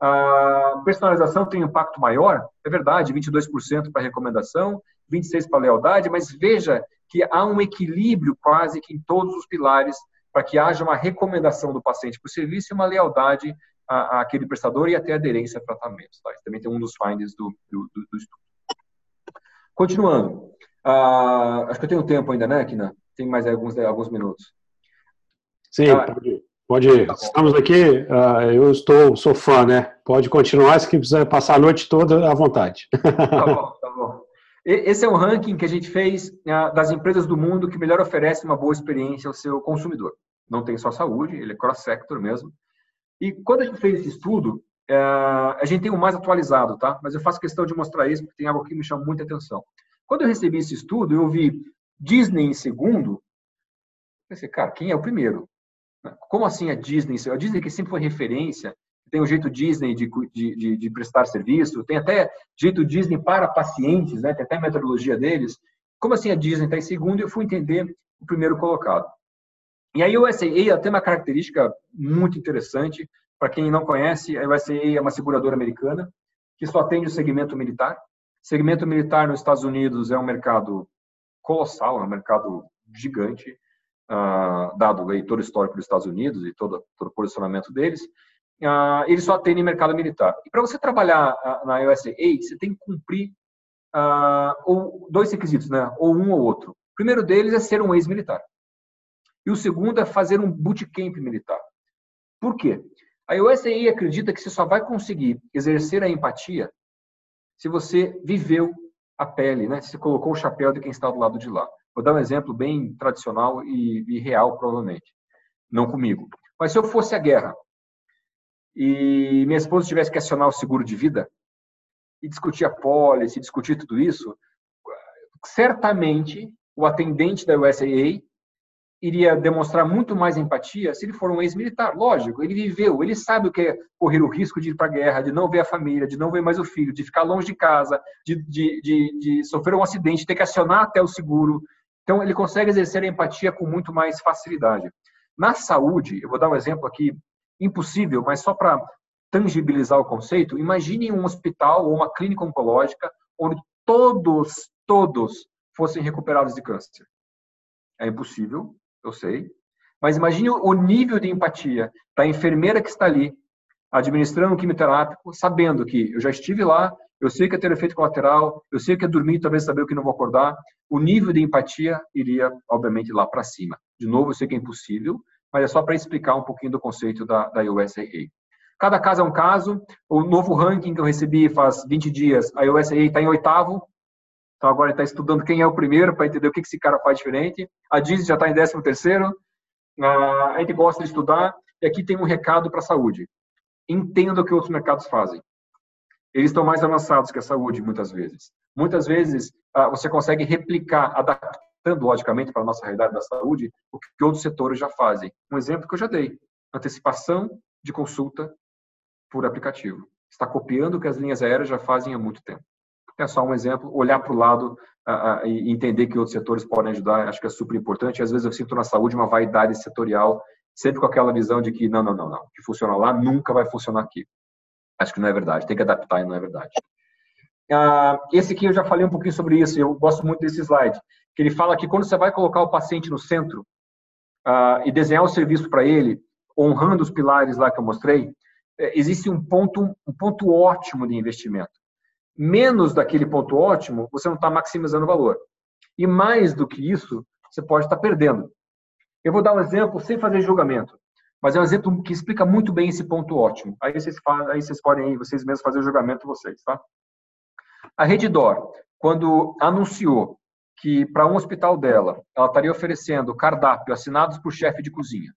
A personalização tem um impacto maior, é verdade, 22% para recomendação, 26% para lealdade, mas veja que há um equilíbrio quase que em todos os pilares para que haja uma recomendação do paciente para o serviço e uma lealdade à, àquele prestador e até aderência a tratamentos. Tá? Isso também tem um dos findings do, do, do estudo. Continuando. Uh, acho que eu tenho tempo ainda, né, Kina? Tem mais alguns, alguns minutos. Sim, ah, pode, pode ir. Tá Estamos aqui, uh, eu estou, sou fã, né? Pode continuar, se quiser passar a noite toda, à vontade. Tá bom, tá bom. Esse é um ranking que a gente fez uh, das empresas do mundo que melhor oferece uma boa experiência ao seu consumidor. Não tem só saúde, ele é cross-sector mesmo. E quando a gente fez esse estudo, uh, a gente tem o mais atualizado, tá? Mas eu faço questão de mostrar isso porque tem algo que me chama muita atenção. Quando eu recebi esse estudo, eu vi Disney em segundo. Eu pensei, cara, quem é o primeiro? Como assim a Disney? A Disney que sempre foi referência, tem o jeito Disney de, de, de, prestar serviço, tem até jeito Disney para pacientes, né? tem até metodologia deles. Como assim a Disney está em segundo? Eu fui entender o primeiro colocado. E a USAA tem uma característica muito interessante. Para quem não conhece, a USAA é uma seguradora americana que só atende o segmento militar. O segmento militar nos Estados Unidos é um mercado colossal, é um mercado gigante uh, dado aí todo o histórico dos Estados Unidos e todo, todo o posicionamento deles, uh, eles só atendem mercado militar. E para você trabalhar uh, na USAID, você tem que cumprir ou dois requisitos, né? ou um ou outro. O primeiro deles é ser um ex-militar. E o segundo é fazer um bootcamp militar. Por quê? A USAID acredita que você só vai conseguir exercer a empatia se você viveu a pele, né? Se você colocou o chapéu de quem está do lado de lá. Vou dar um exemplo bem tradicional e, e real, provavelmente. Não comigo. Mas se eu fosse a guerra e minha esposa tivesse que acionar o seguro de vida e discutir a pólice, discutir tudo isso, certamente o atendente da USAA iria demonstrar muito mais empatia se ele for um ex-militar. Lógico, ele viveu, ele sabe o que é correr o risco de ir para a guerra, de não ver a família, de não ver mais o filho, de ficar longe de casa, de, de, de, de sofrer um acidente, ter que acionar até o seguro, então, ele consegue exercer a empatia com muito mais facilidade. Na saúde, eu vou dar um exemplo aqui, impossível, mas só para tangibilizar o conceito, imagine um hospital ou uma clínica oncológica onde todos, todos fossem recuperados de câncer. É impossível, eu sei, mas imagine o nível de empatia da enfermeira que está ali, administrando um quimioterápico, sabendo que eu já estive lá, eu sei que é ter efeito colateral, eu sei que é dormir, talvez saber o que não vou acordar. O nível de empatia iria, obviamente, lá para cima. De novo, eu sei que é impossível, mas é só para explicar um pouquinho do conceito da, da USAA. Cada caso é um caso. O novo ranking que eu recebi faz 20 dias, a USAA está em oitavo. Então agora está estudando quem é o primeiro para entender o que esse cara faz diferente. A Disney já está em décimo terceiro. Ah, a gente gosta de estudar. E aqui tem um recado para a saúde. Entenda o que outros mercados fazem eles estão mais avançados que a saúde, muitas vezes. Muitas vezes, ah, você consegue replicar, adaptando, logicamente, para a nossa realidade da saúde, o que outros setores já fazem. Um exemplo que eu já dei, antecipação de consulta por aplicativo. Está copiando o que as linhas aéreas já fazem há muito tempo. É só um exemplo, olhar para o lado uh, uh, e entender que outros setores podem ajudar, acho que é super importante. Às vezes eu sinto na saúde uma vaidade setorial, sempre com aquela visão de que não, não, não, não, que funciona lá nunca vai funcionar aqui. Acho que não é verdade, tem que adaptar e não é verdade. Ah, esse aqui eu já falei um pouquinho sobre isso, eu gosto muito desse slide, que ele fala que quando você vai colocar o paciente no centro ah, e desenhar o serviço para ele, honrando os pilares lá que eu mostrei, é, existe um ponto, um ponto ótimo de investimento. menos daquele ponto ótimo, você não está maximizando o valor. E mais do que isso, você pode estar tá perdendo. Eu vou dar um exemplo sem fazer julgamento, mas é um exemplo que explica muito bem esse ponto ótimo. Aí vocês, aí vocês podem, vocês mesmos, fazer o julgamento vocês, tá? A Reddor, quando anunciou que para um hospital dela, ela estaria oferecendo cardápio assinados por chefe de cozinha.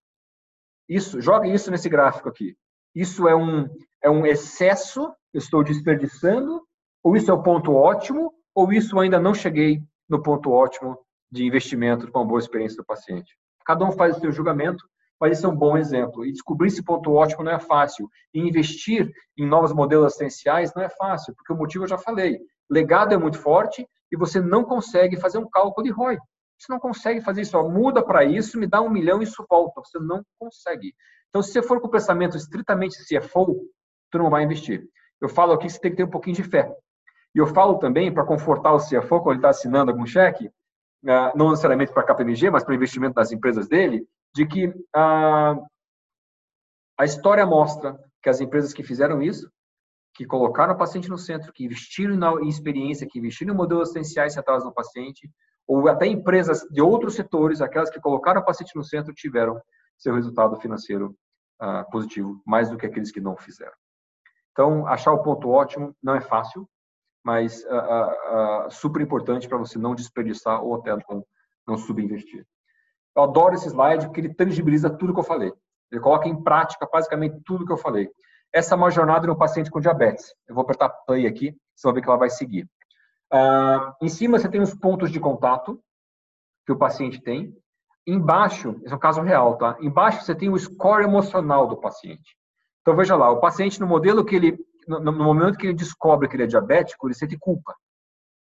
Isso, joga isso nesse gráfico aqui. Isso é um, é um excesso, estou desperdiçando, ou isso é o ponto ótimo, ou isso ainda não cheguei no ponto ótimo de investimento para uma boa experiência do paciente. Cada um faz o seu julgamento, mas esse é um bom exemplo. E descobrir esse ponto ótimo não é fácil. E investir em novos modelos assistenciais não é fácil, porque o motivo eu já falei. Legado é muito forte e você não consegue fazer um cálculo de ROI. Você não consegue fazer isso. Ó, muda para isso, me dá um milhão e isso volta. Você não consegue. Então, se você for com o pensamento estritamente CFO, tu não vai investir. Eu falo aqui que você tem que ter um pouquinho de fé. E eu falo também, para confortar o CFO, quando ele está assinando algum cheque, ah, não necessariamente para a KPMG, mas para o investimento das empresas dele, de que a, a história mostra que as empresas que fizeram isso, que colocaram o paciente no centro, que investiram na, experiência, que investiram em modelos essenciais centrados no paciente, ou até empresas de outros setores, aquelas que colocaram o paciente no centro, tiveram seu resultado financeiro uh, positivo, mais do que aqueles que não fizeram. Então, achar o ponto ótimo não é fácil, mas uh, uh, super importante para você não desperdiçar ou até não, não subinvestir. Eu adoro esse slide porque ele tangibiliza tudo que eu falei. Ele coloca em prática basicamente tudo que eu falei. Essa é uma jornada de um paciente com diabetes. Eu vou apertar play aqui, vocês vão ver que ela vai seguir. Uh, em cima você tem os pontos de contato que o paciente tem. Embaixo, esse é um caso real, tá? Embaixo você tem o score emocional do paciente. Então veja lá, o paciente no modelo que ele, no momento que ele descobre que ele é diabético, ele sente culpa.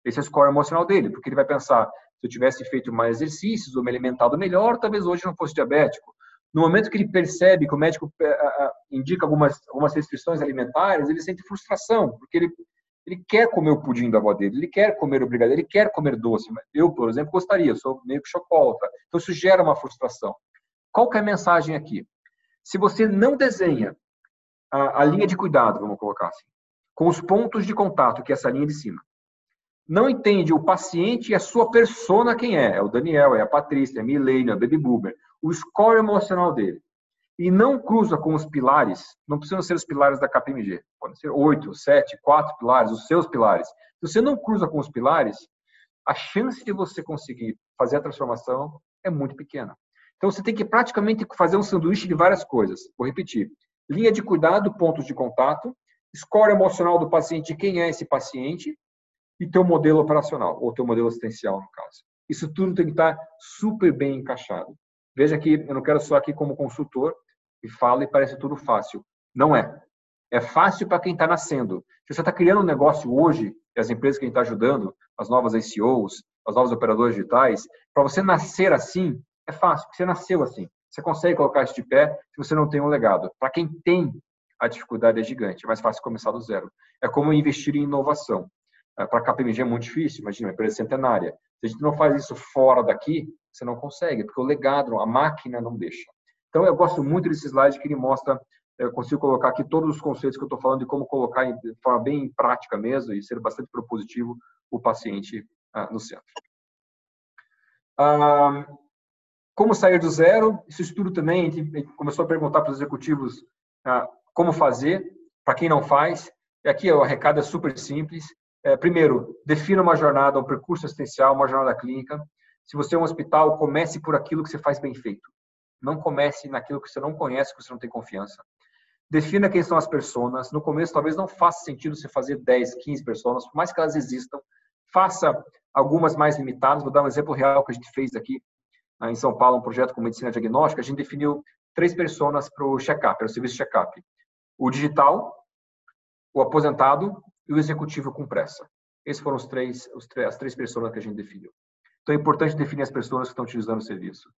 Esse é o score emocional dele, porque ele vai pensar, se eu tivesse feito mais exercícios ou me alimentado melhor, talvez hoje não fosse diabético. No momento que ele percebe que o médico uh, indica algumas, algumas restrições alimentares, ele sente frustração, porque ele, ele quer comer o pudim da avó dele, ele quer comer o brigadeiro, ele quer comer doce. Eu, por exemplo, gostaria, sou meio que chocolate. Então, isso gera uma frustração. Qual que é a mensagem aqui? Se você não desenha a, a linha de cuidado, vamos colocar assim, com os pontos de contato, que é essa linha de cima, não entende o paciente e a sua persona quem é. É o Daniel, é a Patrícia, é a Milene, é o Baby Boomer. O score emocional dele. E não cruza com os pilares, não precisam ser os pilares da KPMG. Podem ser oito, sete, quatro pilares, os seus pilares. Se você não cruza com os pilares, a chance de você conseguir fazer a transformação é muito pequena. Então você tem que praticamente fazer um sanduíche de várias coisas. Vou repetir. Linha de cuidado, pontos de contato, score emocional do paciente, quem é esse paciente, e teu modelo operacional, ou teu modelo assistencial, no caso. Isso tudo tem que estar super bem encaixado. Veja que eu não quero só aqui como consultor e falo e parece tudo fácil. Não é. É fácil para quem está nascendo. Se você está criando um negócio hoje, e as empresas que a gente está ajudando, as novas ICOs, as novas operadoras digitais, para você nascer assim, é fácil, porque você nasceu assim. Você consegue colocar isso de pé se você não tem um legado. Para quem tem, a dificuldade é gigante. É mais fácil começar do zero. É como investir em inovação. É, para a KPMG é muito difícil, imagina, uma empresa centenária. Se a gente não faz isso fora daqui, você não consegue, porque o legado, a máquina não deixa. Então, eu gosto muito desse slide que ele mostra, eu consigo colocar aqui todos os conceitos que eu estou falando de como colocar de forma bem prática mesmo e ser bastante propositivo o paciente ah, no centro. Ah, como sair do zero? Esse estudo também, a gente começou a perguntar para os executivos ah, como fazer, para quem não faz. E aqui o recado é super simples. É, primeiro, defina uma jornada, um percurso assistencial, uma jornada clínica. Se você é um hospital, comece por aquilo que você faz bem feito. Não comece naquilo que você não conhece, que você não tem confiança. Defina quem são as pessoas. No começo, talvez não faça sentido você fazer 10, 15 pessoas, por mais que elas existam. Faça algumas mais limitadas. Vou dar um exemplo real que a gente fez aqui em São Paulo, um projeto com medicina diagnóstica. A gente definiu três pessoas para o check-up, para o serviço check-up. O digital, o aposentado e o executivo com pressa. Esses foram os três, os, as três pessoas que a gente definiu. Então é importante definir as pessoas que estão utilizando o serviço.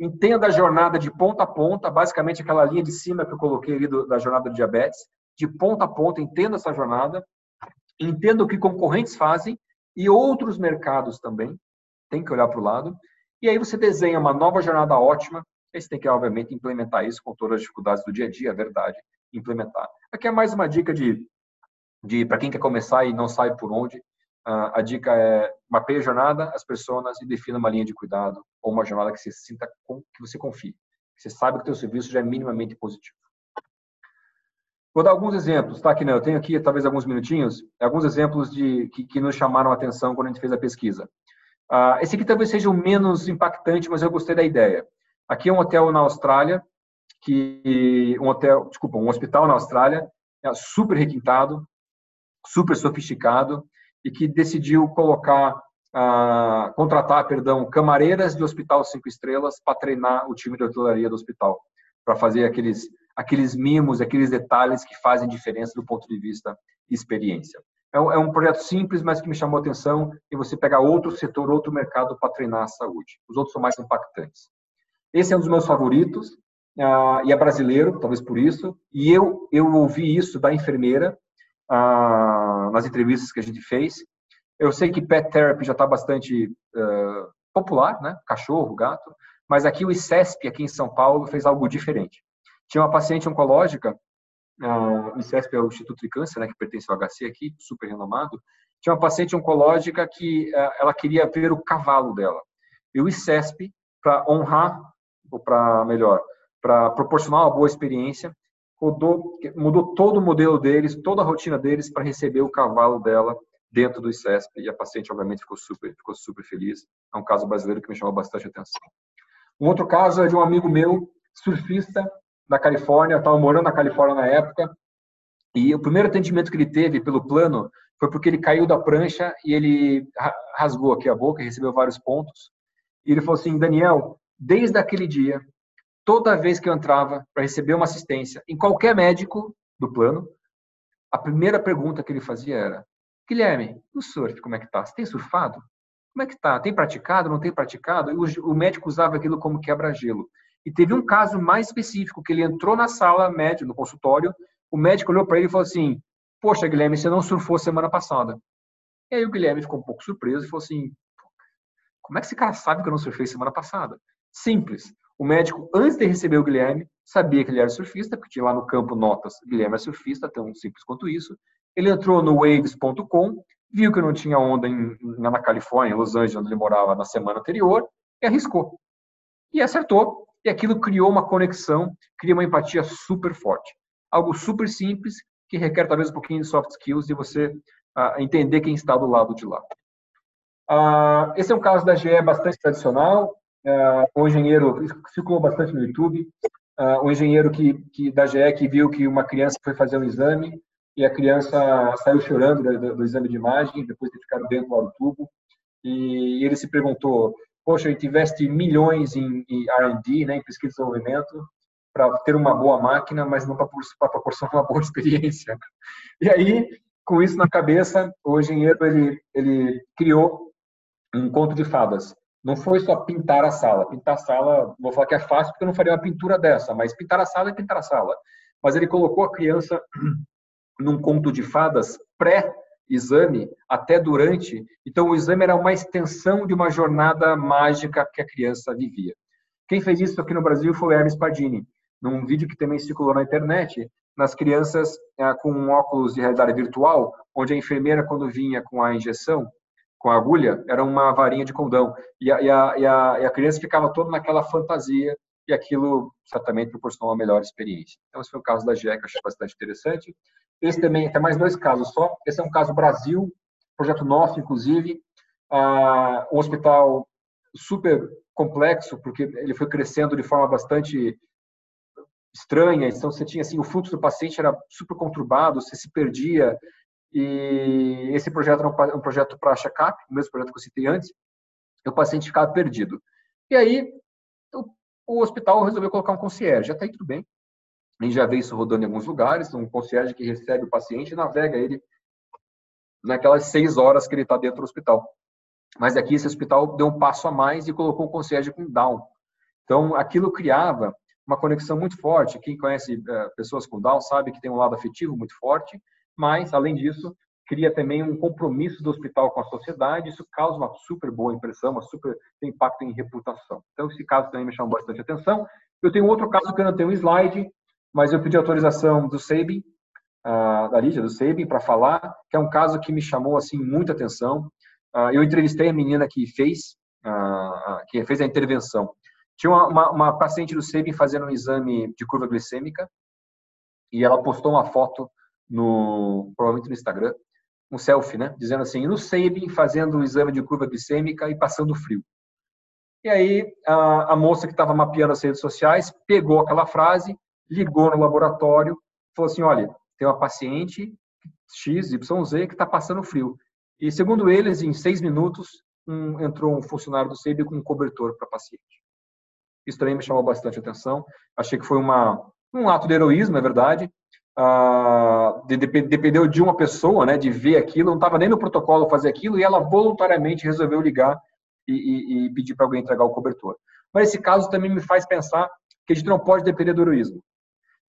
Entenda a jornada de ponta a ponta, basicamente aquela linha de cima que eu coloquei ali do, da jornada do diabetes, de ponta a ponta, entenda essa jornada, entenda o que concorrentes fazem e outros mercados também, tem que olhar para o lado, e aí você desenha uma nova jornada ótima, aí você tem que, obviamente, implementar isso com todas as dificuldades do dia a dia, é verdade, implementar. Aqui é mais uma dica de de para quem quer começar e não sabe por onde, a dica é mapeie a jornada, as pessoas e defina uma linha de cuidado ou uma jornada que você sinta que você confie, que você sabe que o teu serviço já é minimamente positivo. Vou dar alguns exemplos, tá, aqui Eu tenho aqui talvez alguns minutinhos, alguns exemplos de que, que nos chamaram a atenção quando a gente fez a pesquisa. Uh, esse aqui talvez seja o menos impactante, mas eu gostei da ideia. Aqui é um hotel na Austrália, que um hotel, desculpa, um hospital na Austrália, é super requintado, super sofisticado e que decidiu colocar, uh, contratar, perdão, camareiras de hospital cinco estrelas para treinar o time de hotelaria do hospital, para fazer aqueles aqueles mimos, aqueles detalhes que fazem diferença do ponto de vista experiência. É um, é um projeto simples, mas que me chamou a atenção e você pegar outro setor, outro mercado para treinar a saúde. Os outros são mais impactantes. Esse é um dos meus favoritos uh, e é brasileiro, talvez por isso. E eu eu ouvi isso da enfermeira nas entrevistas que a gente fez. Eu sei que pet therapy já está bastante uh, popular, né? Cachorro, gato. Mas aqui o ICESP, aqui em São Paulo, fez algo diferente. Tinha uma paciente oncológica, uh, o ICESP é o Instituto de Câncer, né, que pertence ao HC aqui, super renomado. Tinha uma paciente oncológica que uh, ela queria ver o cavalo dela. E o ICESP, para honrar, ou para melhor, para proporcionar uma boa experiência, mudou, mudou todo o modelo deles, toda a rotina deles para receber o cavalo dela dentro do ICESP. E a paciente, obviamente, ficou super, ficou super feliz. É um caso brasileiro que me chamou bastante atenção. Um outro caso é de um amigo meu, surfista, da Califórnia, estava morando na Califórnia na época, e o primeiro atendimento que ele teve pelo plano foi porque ele caiu da prancha e ele rasgou aqui a boca recebeu vários pontos. E ele falou assim: Daniel, desde aquele dia, toda vez que eu entrava para receber uma assistência em qualquer médico do plano, a primeira pergunta que ele fazia era: Guilherme, o surf, como é que tá? Você tem surfado? Como é que tá? Tem praticado? Não tem praticado? E o, médico usava aquilo como quebra-gelo. E teve um caso mais específico que ele entrou na sala médica, no consultório, o médico olhou para ele e falou assim: Poxa, Guilherme, você não surfou semana passada. E aí o Guilherme ficou um pouco surpreso e falou assim: Como é que esse cara sabe que eu não surfei semana passada? Simples. O médico, antes de receber o Guilherme, sabia que ele era surfista, porque tinha lá no campo notas: Guilherme é surfista, tão simples quanto isso. Ele entrou no waves.com, viu que não tinha onda em, na Califórnia, em Los Angeles, onde ele morava na semana anterior, e arriscou. E acertou. E aquilo criou uma conexão, cria uma empatia super forte. Algo super simples, que requer talvez um pouquinho de soft skills de você uh, entender quem está do lado de lá. Uh, esse é um caso da GE bastante tradicional. Uh, um engenheiro, circulou bastante no YouTube, uh, um engenheiro que, que, da GE que viu que uma criança foi fazer um exame e a criança saiu chorando do, do exame de imagem, depois de ficar dentro do tubo, e ele se perguntou, poxa, a gente investe milhões em, em R&D, né, em pesquisa e desenvolvimento, para ter uma boa máquina, mas não para proporcionar uma boa experiência. E aí, com isso na cabeça, o engenheiro ele, ele criou um conto de fadas. Não foi só pintar a sala. Pintar a sala, vou falar que é fácil porque eu não faria uma pintura dessa, mas pintar a sala é pintar a sala. Mas ele colocou a criança num conto de fadas pré exame até durante. Então, o exame era uma extensão de uma jornada mágica que a criança vivia. Quem fez isso aqui no Brasil foi o Hermes Pardini, num vídeo que também circulou na internet, nas crianças é, com óculos de realidade virtual, onde a enfermeira, quando vinha com a injeção, com a agulha, era uma varinha de condão. E a, e a, e a, e a criança ficava toda naquela fantasia e aquilo certamente proporcionou uma melhor experiência. Então, esse foi o caso da GE, que eu achei bastante interessante. Esse também, tem mais dois casos só. Esse é um caso Brasil, projeto nosso, inclusive. Ah, um hospital super complexo, porque ele foi crescendo de forma bastante estranha. Então, você tinha assim, o fluxo do paciente era super conturbado, você se perdia. E esse projeto era um projeto para check-up, o mesmo projeto que eu citei antes. E o paciente ficava perdido. E aí, o hospital resolveu colocar um concierge. Até aí tudo bem. A gente já vê isso rodando em alguns lugares, um concierge que recebe o paciente e navega ele naquelas seis horas que ele está dentro do hospital. Mas aqui esse hospital deu um passo a mais e colocou um concierge com Down. Então, aquilo criava uma conexão muito forte. Quem conhece uh, pessoas com Down sabe que tem um lado afetivo muito forte, mas, além disso, cria também um compromisso do hospital com a sociedade, isso causa uma super boa impressão, uma super impacto em reputação. Então, esse caso também me chamou bastante atenção. Eu tenho outro caso que eu não tenho slide, mas eu pedi autorização do SEBI uh, da Lídia, do SEIBIN, para falar, que é um caso que me chamou assim muita atenção. Uh, eu entrevistei a menina que fez, uh, que fez a intervenção. Tinha uma, uma, paciente do SEIBIN fazendo um exame de curva glicêmica e ela postou uma foto no provavelmente no Instagram, um selfie, né, dizendo assim, no SEIBIN fazendo o exame de curva glicêmica e passando frio. E aí a, a moça que estava mapeando as redes sociais pegou aquela frase, ligou no laboratório, falou assim, olha, tem uma paciente X, que está passando frio. E segundo eles, em seis minutos, um, entrou um funcionário do SEIB com um cobertor para paciente. Isso também me chamou bastante atenção. Achei que foi uma, um ato de heroísmo, é verdade. Ah, de, de, dependeu de uma pessoa, né, de ver aquilo, não estava nem no protocolo fazer aquilo, e ela voluntariamente resolveu ligar e, e, e pedir para alguém entregar o cobertor. Mas esse caso também me faz pensar que a gente não pode depender do heroísmo.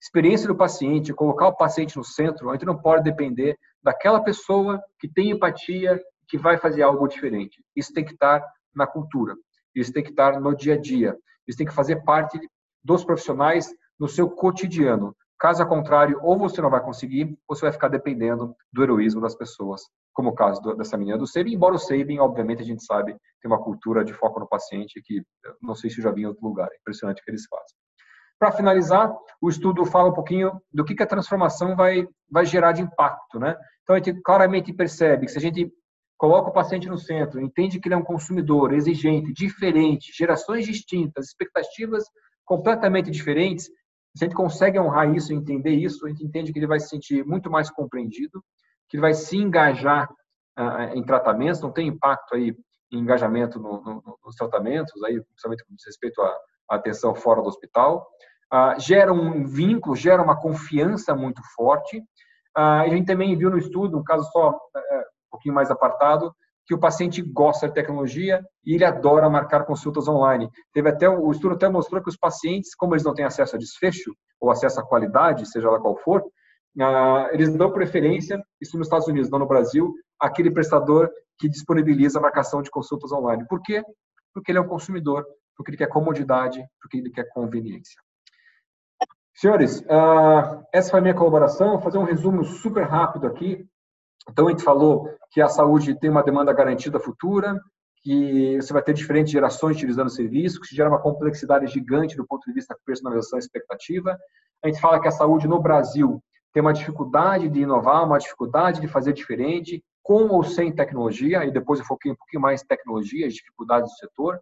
Experiência do paciente, colocar o paciente no centro, a gente não pode depender daquela pessoa que tem empatia, que vai fazer algo diferente. Isso tem que estar na cultura, isso tem que estar no dia a dia, isso tem que fazer parte dos profissionais no seu cotidiano. Caso contrário, ou você não vai conseguir, ou você vai ficar dependendo do heroísmo das pessoas, como o caso dessa menina do Sabin, embora o Sabin, obviamente, a gente sabe, tem uma cultura de foco no paciente que não sei se já vi em outro lugar, é impressionante o que eles fazem. Para finalizar, o estudo fala um pouquinho do que, que a transformação vai, vai gerar de impacto. Né? Então, a gente claramente percebe que se a gente coloca o paciente no centro, entende que ele é um consumidor exigente, diferente, gerações distintas, expectativas completamente diferentes, se a gente consegue honrar isso, entender isso, a gente entende que ele vai se sentir muito mais compreendido, que ele vai se engajar uh, em tratamentos, não tem impacto aí em engajamento no, no, nos tratamentos, aí, principalmente com respeito à, à atenção fora do hospital, uh, gera um vínculo, gera uma confiança muito forte. Uh, a gente também viu no estudo, um caso só uh, um pouquinho mais apartado, que o paciente gosta de tecnologia e ele adora marcar consultas online. Teve até o estudo até mostrou que os pacientes, como eles não têm acesso a desfecho ou acesso à qualidade, seja lá qual for, uh, eles dão preferência, isso nos Estados Unidos, não no Brasil, aquele prestador que disponibiliza a marcação de consultas online. Por quê? Porque ele é um consumidor, porque ele quer comodidade, porque ele quer conveniência. Senhores, uh, essa foi a minha colaboração. Vou fazer um resumo super rápido aqui. Então, a gente falou que a saúde tem uma demanda garantida futura, que você vai ter diferentes gerações utilizando o serviço, que gera uma complexidade gigante do ponto de vista da personalização e expectativa. A gente fala que a saúde no Brasil tem uma dificuldade de inovar, uma dificuldade de fazer diferente, com ou sem tecnologia, e depois eu foquei um pouquinho mais em tecnologia, as dificuldades do setor.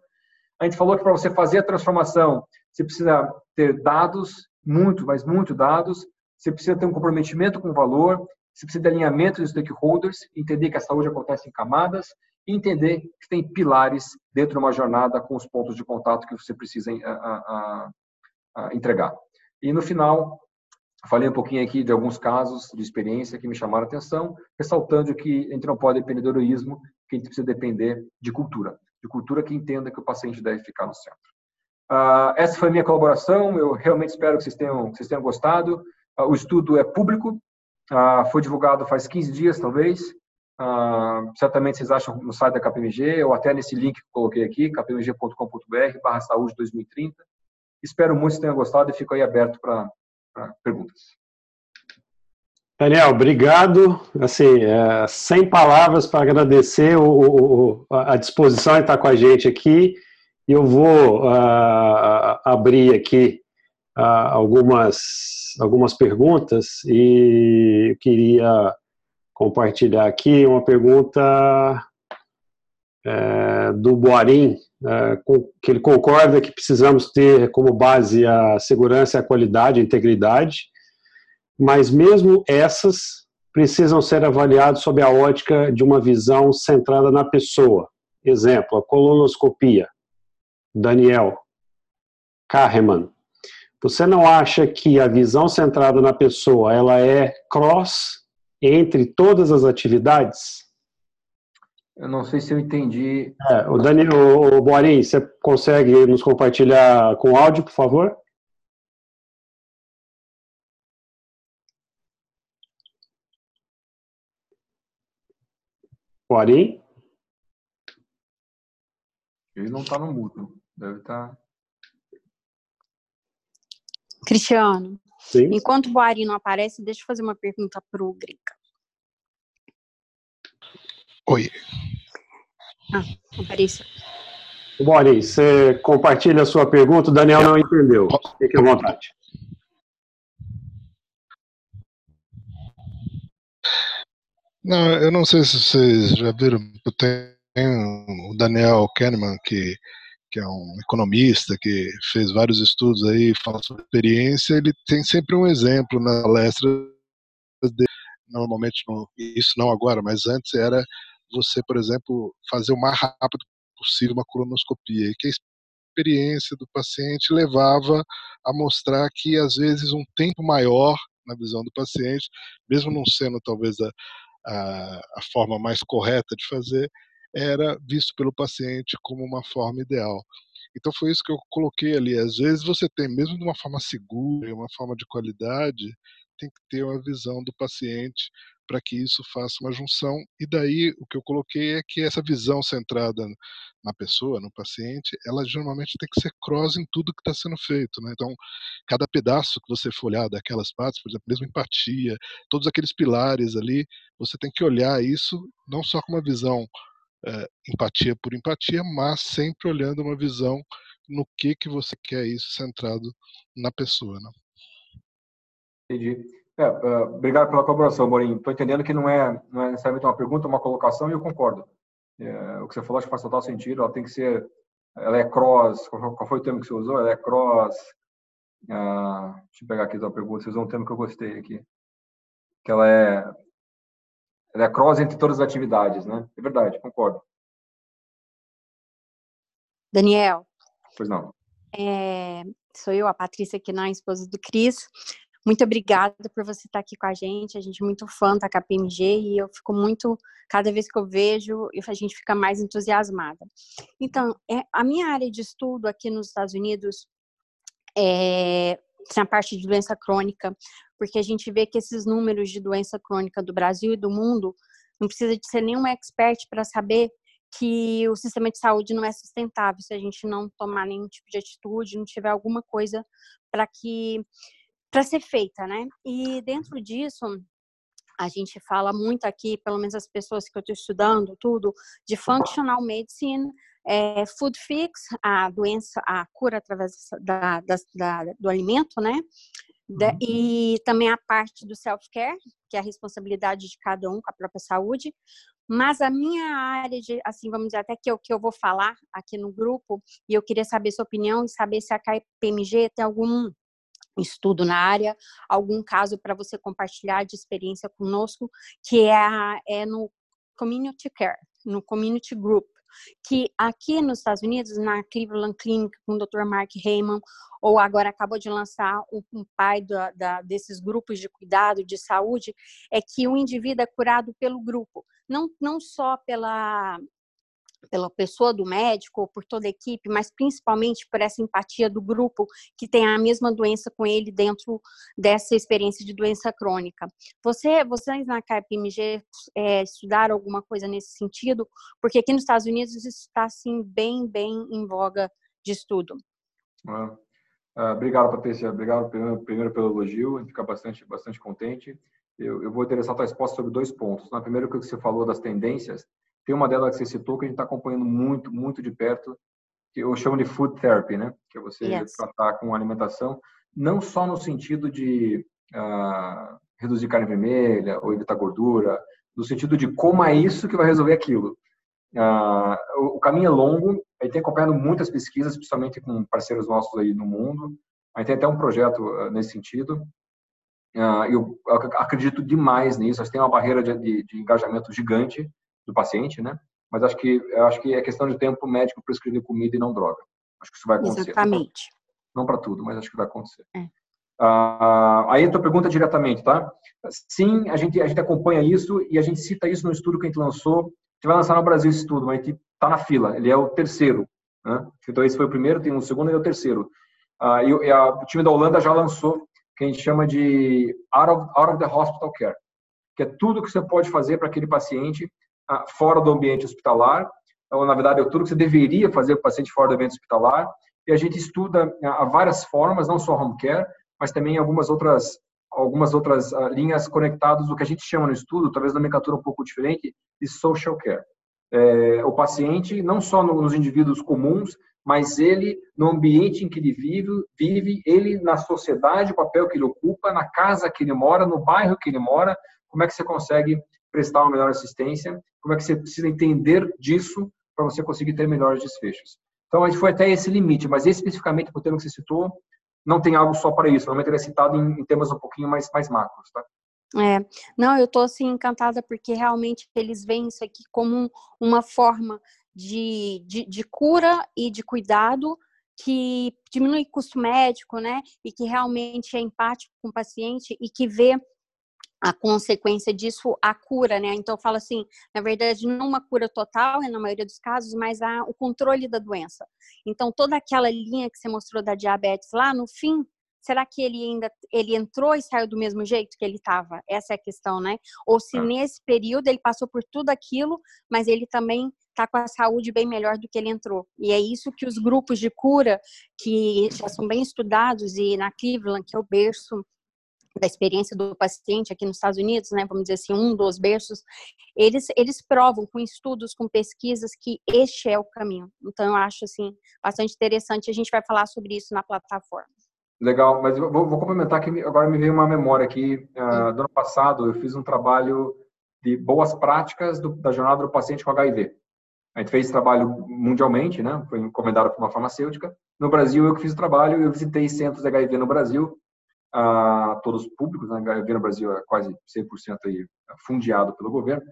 A gente falou que para você fazer a transformação, você precisa ter dados, muito, mas muito dados, você precisa ter um comprometimento com o valor, você precisa de alinhamento dos stakeholders, entender que a saúde acontece em camadas e entender que tem pilares dentro de uma jornada com os pontos de contato que você precisa a, a, a entregar. E no final, falei um pouquinho aqui de alguns casos de experiência que me chamaram a atenção, ressaltando que a gente não pode depender do heroísmo, que a gente precisa depender de cultura, de cultura que entenda que o paciente deve ficar no centro. Uh, essa foi a minha colaboração, eu realmente espero que vocês tenham, que vocês tenham gostado. Uh, o estudo é público, ah, foi divulgado faz 15 dias, talvez. Ah, certamente vocês acham no site da KPMG ou até nesse link que coloquei aqui, kpmg.com.br barra saúde 2030. Espero muito que tenham gostado e fico aí aberto para perguntas. Daniel, obrigado. Assim, é, sem palavras para agradecer o, o, a disposição de estar com a gente aqui. Eu vou uh, abrir aqui algumas, algumas perguntas e eu queria compartilhar aqui uma pergunta é, do Boarim, é, que ele concorda que precisamos ter como base a segurança, a qualidade, a integridade, mas mesmo essas precisam ser avaliadas sob a ótica de uma visão centrada na pessoa. Exemplo, a colonoscopia. Daniel Kahneman. Você não acha que a visão centrada na pessoa ela é cross entre todas as atividades? Eu não sei se eu entendi. É, o Daniel, o Boarim, você consegue nos compartilhar com áudio, por favor? Boarim? Ele não está no mudo. Deve estar. Tá... Cristiano. Sim. Enquanto o Boari não aparece, deixa eu fazer uma pergunta para o Grica. Oi. Ah, apareceu. Boari, você compartilha a sua pergunta, o Daniel não entendeu. Fique à vontade. Não, eu não sei se vocês já viram, tem o Daniel Kahneman, que, que é um economista, que fez vários estudos aí, fala sobre experiência, ele tem sempre um exemplo na palestra dele, normalmente, isso não agora, mas antes era você, por exemplo, fazer o mais rápido possível uma colonoscopia, e que a experiência do paciente levava a mostrar que, às vezes, um tempo maior na visão do paciente, mesmo não sendo talvez a, a, a forma mais correta de fazer, era visto pelo paciente como uma forma ideal. Então foi isso que eu coloquei ali. Às vezes você tem, mesmo de uma forma segura, uma forma de qualidade, tem que ter uma visão do paciente para que isso faça uma junção. E daí o que eu coloquei é que essa visão centrada na pessoa, no paciente, ela geralmente tem que ser cross em tudo que está sendo feito. Né? Então, cada pedaço que você for olhar daquelas partes, por exemplo, mesmo empatia, todos aqueles pilares ali, você tem que olhar isso não só com uma visão é, empatia por empatia, mas sempre olhando uma visão no que que você quer isso centrado na pessoa. Né? Entendi. É, uh, obrigado pela colaboração, Morim. Estou entendendo que não é, não é necessariamente uma pergunta, é uma colocação, e eu concordo. É, o que você falou acho que faz total sentido. Ela tem que ser, ela é cross. Qual, foi o termo que você usou? Ela é cross. Uh, deixa eu pegar aqui a pergunta. Você usou um termo que eu gostei aqui. Que ela é, é cross entre todas as atividades, né? É verdade, concordo. Daniel. Pois não. É, sou eu, a Patrícia Quinan, esposa do Cris. Muito obrigada por você estar aqui com a gente. A gente é muito fã da KPMG e eu fico muito, cada vez que eu vejo, a gente fica mais entusiasmada. Então, é, a minha área de estudo aqui nos Estados Unidos é na parte de doença crônica, porque a gente vê que esses números de doença crônica do Brasil e do mundo não precisa de ser nenhum expert para saber que o sistema de saúde não é sustentável se a gente não tomar nenhum tipo de atitude, não tiver alguma coisa para que para ser feita, né? E dentro disso, a gente fala muito aqui, pelo menos as pessoas que eu estou estudando, tudo, de functional medicine, é, food fix, a doença, a cura através da, da, da do alimento, né? Uhum. e também a parte do self-care, que é a responsabilidade de cada um com a própria saúde. Mas a minha área de, assim, vamos dizer, até que eu, que eu vou falar aqui no grupo, e eu queria saber sua opinião e saber se a KPMG tem algum estudo na área, algum caso para você compartilhar de experiência conosco, que é, é no Community Care, no Community Group, que aqui nos Estados Unidos, na Cleveland Clinic, com o Dr. Mark Heyman, ou agora acabou de lançar um, pai da, da, desses grupos de cuidado de saúde, é que o indivíduo é curado pelo grupo, não, não só pela pela pessoa do médico por toda a equipe, mas principalmente por essa empatia do grupo que tem a mesma doença com ele dentro dessa experiência de doença crônica. Você, vocês na KPMG é, estudaram alguma coisa nesse sentido? Porque aqui nos Estados Unidos isso está assim bem, bem em voga de estudo. Ah, ah, obrigado, Patrícia. Obrigado primeiro, primeiro pelo elogio. A gente fica bastante, bastante contente. Eu, eu vou interessar a tua resposta sobre dois pontos. Na primeiro, o que você falou das tendências. Tem uma delas que você citou que a gente está acompanhando muito, muito de perto, que eu chamo de food therapy, né? Que é você yes. tratar com alimentação, não só no sentido de uh, reduzir carne vermelha ou evitar gordura, no sentido de como é isso que vai resolver aquilo. Uh, o, caminho é longo, a gente tem acompanhado muitas pesquisas, principalmente com parceiros nossos aí no mundo. A gente tem até um projeto uh, nesse sentido. eu, eu, acredito demais nisso. A gente tem uma barreira de, de, de engajamento gigante do paciente, né? Mas acho que acho que é questão de tempo o médico prescrever comida e não droga. Acho que isso vai acontecer. Exatamente. Não para tudo, mas acho que vai acontecer. É. Ah, aí a tua pergunta diretamente, tá? Sim, a gente a gente acompanha isso e a gente cita isso no estudo que a gente lançou. A gente vai lançar no Brasil esse estudo, mas a gente está na fila. Ele é o terceiro, né? Então esse foi o primeiro, tem um segundo e o terceiro. Ah, e, a, o time da Holanda já lançou que a gente chama de out of, out of the hospital care, que é tudo que você pode fazer para aquele paciente fora do ambiente hospitalar, ou na verdade é tudo que você deveria fazer para o paciente fora do ambiente hospitalar, e a gente estuda há várias formas, não só home care, mas também algumas outras algumas outras uh, linhas conectadas do que a gente chama no estudo, talvez nomenclatura um pouco diferente, de social care. É, o paciente, não só nos indivíduos comuns, mas ele, no ambiente em que ele vive, vive, ele na sociedade, o papel que ele ocupa, na casa que ele mora, no bairro que ele mora, como é que você consegue prestar uma melhor assistência, como é que você precisa entender disso para você conseguir ter melhores desfechos. Então, a gente foi até esse limite, mas especificamente para o tema que você citou, não tem algo só para isso. Normalmente ele é citado em, em temas um pouquinho mais, mais macros, tá? É, não, eu estou assim encantada porque realmente eles veem isso aqui como uma forma de, de, de cura e de cuidado que diminui custo médico, né? E que realmente é empático com o paciente e que vê a consequência disso, a cura, né? Então, eu falo assim, na verdade, não uma cura total, né, na maioria dos casos, mas a, o controle da doença. Então, toda aquela linha que você mostrou da diabetes lá, no fim, será que ele ainda ele entrou e saiu do mesmo jeito que ele estava? Essa é a questão, né? Ou se ah. nesse período ele passou por tudo aquilo, mas ele também está com a saúde bem melhor do que ele entrou. E é isso que os grupos de cura, que já são bem estudados, e na Cleveland, que é o berço da experiência do paciente aqui nos Estados Unidos, né, vamos dizer assim, um dos berços, eles, eles provam com estudos, com pesquisas que este é o caminho. Então, eu acho, assim, bastante interessante. A gente vai falar sobre isso na plataforma. Legal, mas vou, vou complementar que agora me veio uma memória aqui. Uh, do ano passado, eu fiz um trabalho de boas práticas do, da jornada do paciente com HIV. A gente fez trabalho mundialmente, né? Foi encomendado por uma farmacêutica. No Brasil, eu que fiz o trabalho, eu visitei centros de HIV no Brasil a todos públicos, né? o no Brasil é quase 100% aí fundiado pelo governo,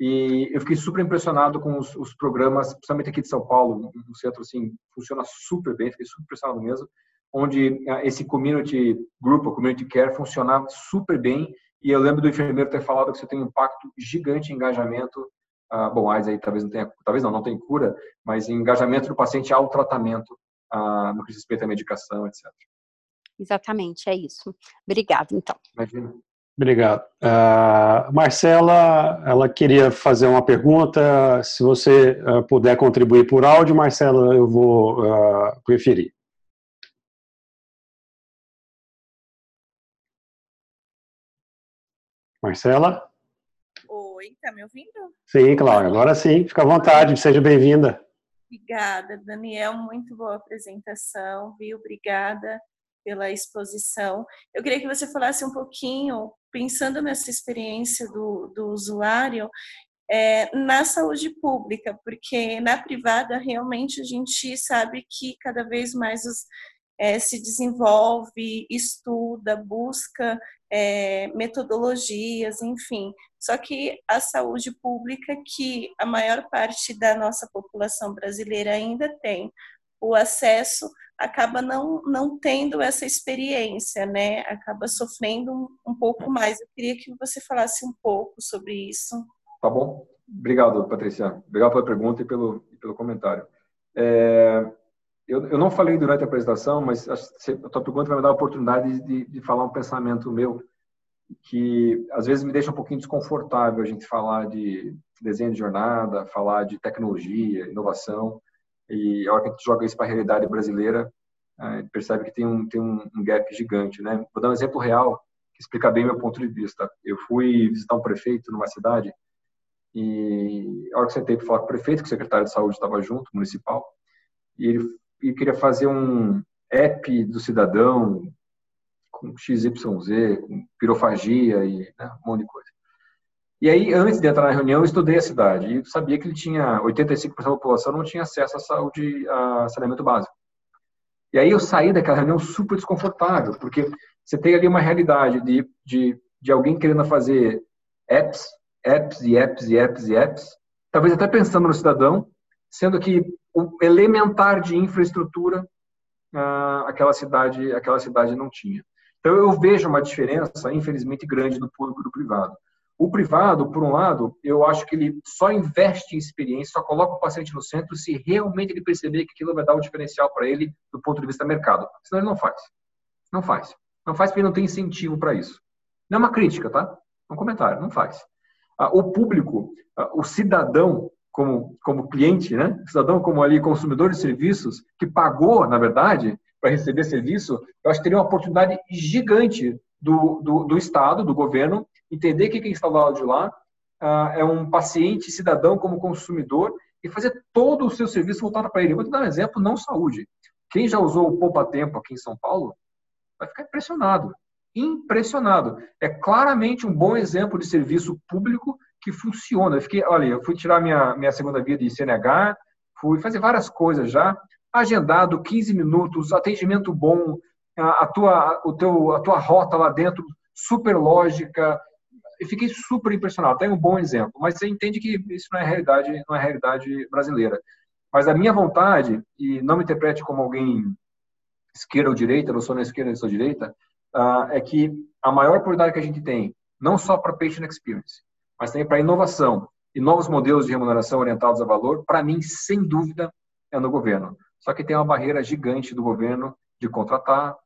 e eu fiquei super impressionado com os, os, programas, principalmente aqui de São Paulo, um centro assim, funciona super bem, fiquei super impressionado mesmo, onde esse community group, o community care, funciona super bem, e eu lembro do enfermeiro ter falado que você tem um impacto gigante em engajamento, ah, bom, AIDS aí talvez não tenha, talvez não, não tem cura, mas em engajamento do paciente ao tratamento, ah, no que diz respeito à medicação, etc. Exatamente, é isso. Obrigada, então. Imagina. Obrigado. Uh, Marcela, ela queria fazer uma pergunta. Se você uh, puder contribuir por áudio, Marcela, eu vou uh, preferir. Marcela? Oi, tá me ouvindo? Sim, claro. Agora sim. Fica à vontade. Seja bem-vinda. Obrigada, Daniel. Muito boa apresentação, viu? Obrigada pela exposição. Eu queria que você falasse um pouquinho, pensando nessa experiência do, do usuário, é, na saúde pública, porque na privada realmente a gente sabe que cada vez mais os, é, se desenvolve, estuda, busca é, metodologias, enfim. Só que a saúde pública, que a maior parte da nossa população brasileira ainda tem o acesso acaba não, não tendo essa experiência, né? Acaba sofrendo um, um pouco mais. Eu queria que você falasse um pouco sobre isso. Tá bom. Obrigado, Patrícia. Obrigado pela pergunta e pelo, e pelo comentário. É, eu, eu não falei durante a apresentação, mas a, a tua pergunta vai me dar a oportunidade de, de falar um pensamento meu que às vezes me deixa um pouquinho desconfortável a gente falar de desenho de jornada, falar de tecnologia, inovação, e a hora que a gente joga isso para a realidade brasileira, gente percebe que tem um, tem um, gap gigante, né? Vou dar um exemplo real que explica bem meu ponto de vista. Eu fui visitar um prefeito numa cidade e a hora que sentei para falar com o prefeito, que o secretário de saúde estava junto, municipal, e ele, ele queria fazer um app do cidadão com XYZ, com pirofagia e né, um monte de coisa. E aí, antes de entrar na reunião, eu estudei a cidade e sabia que ele tinha 85% da população não tinha acesso à saúde, a saneamento básico. E aí eu saí daquela reunião super desconfortável, porque você tem ali uma realidade de, de, de alguém querendo fazer apps, apps e apps e apps e apps, talvez até pensando no cidadão, sendo que o elementar de infraestrutura ah, aquela cidade aquela cidade não tinha. Então eu vejo uma diferença, infelizmente, grande do público e do privado. O privado, por um lado, eu acho que ele só investe em experiência, só coloca o paciente no centro se realmente ele perceber que aquilo vai dar um diferencial para ele do ponto de vista mercado. Senão ele não faz. Não faz. Não faz porque não tem incentivo para isso. Não é uma crítica, tá? É um comentário. Não faz. Ah, o público, ah, o cidadão como, como cliente, né? O cidadão como ali consumidor de serviços que pagou, na verdade, para receber serviço, eu acho que teria uma oportunidade gigante do, do, do Estado, do governo, entender que quem está do lado de lá uh, é um paciente cidadão como consumidor e fazer todo o seu serviço voltado para ele. vou te dar um exemplo, não saúde. Quem já usou o Poupa Tempo aqui em São Paulo vai ficar impressionado. Impressionado. É claramente um bom exemplo de serviço público que funciona. Eu fiquei, olha, eu fui tirar minha, minha segunda via de CNH, fui fazer várias coisas já, agendado, 15 minutos, atendimento bom, a, tua, o teu, a tua rota lá dentro, super lógica. Eu fiquei super impressionado. Tem um bom exemplo, mas você entende que isso não é realidade, não é realidade brasileira. Mas a minha vontade, e não me interprete como alguém esquerda ou direita, não sou na esquerda, eu sou direita, uh, é que a maior oportunidade que a gente tem, não só para patient experience, mas também para inovação e novos modelos de remuneração orientados a valor, para mim, sem dúvida, é no governo. Só que tem uma barreira gigante do governo de contratar,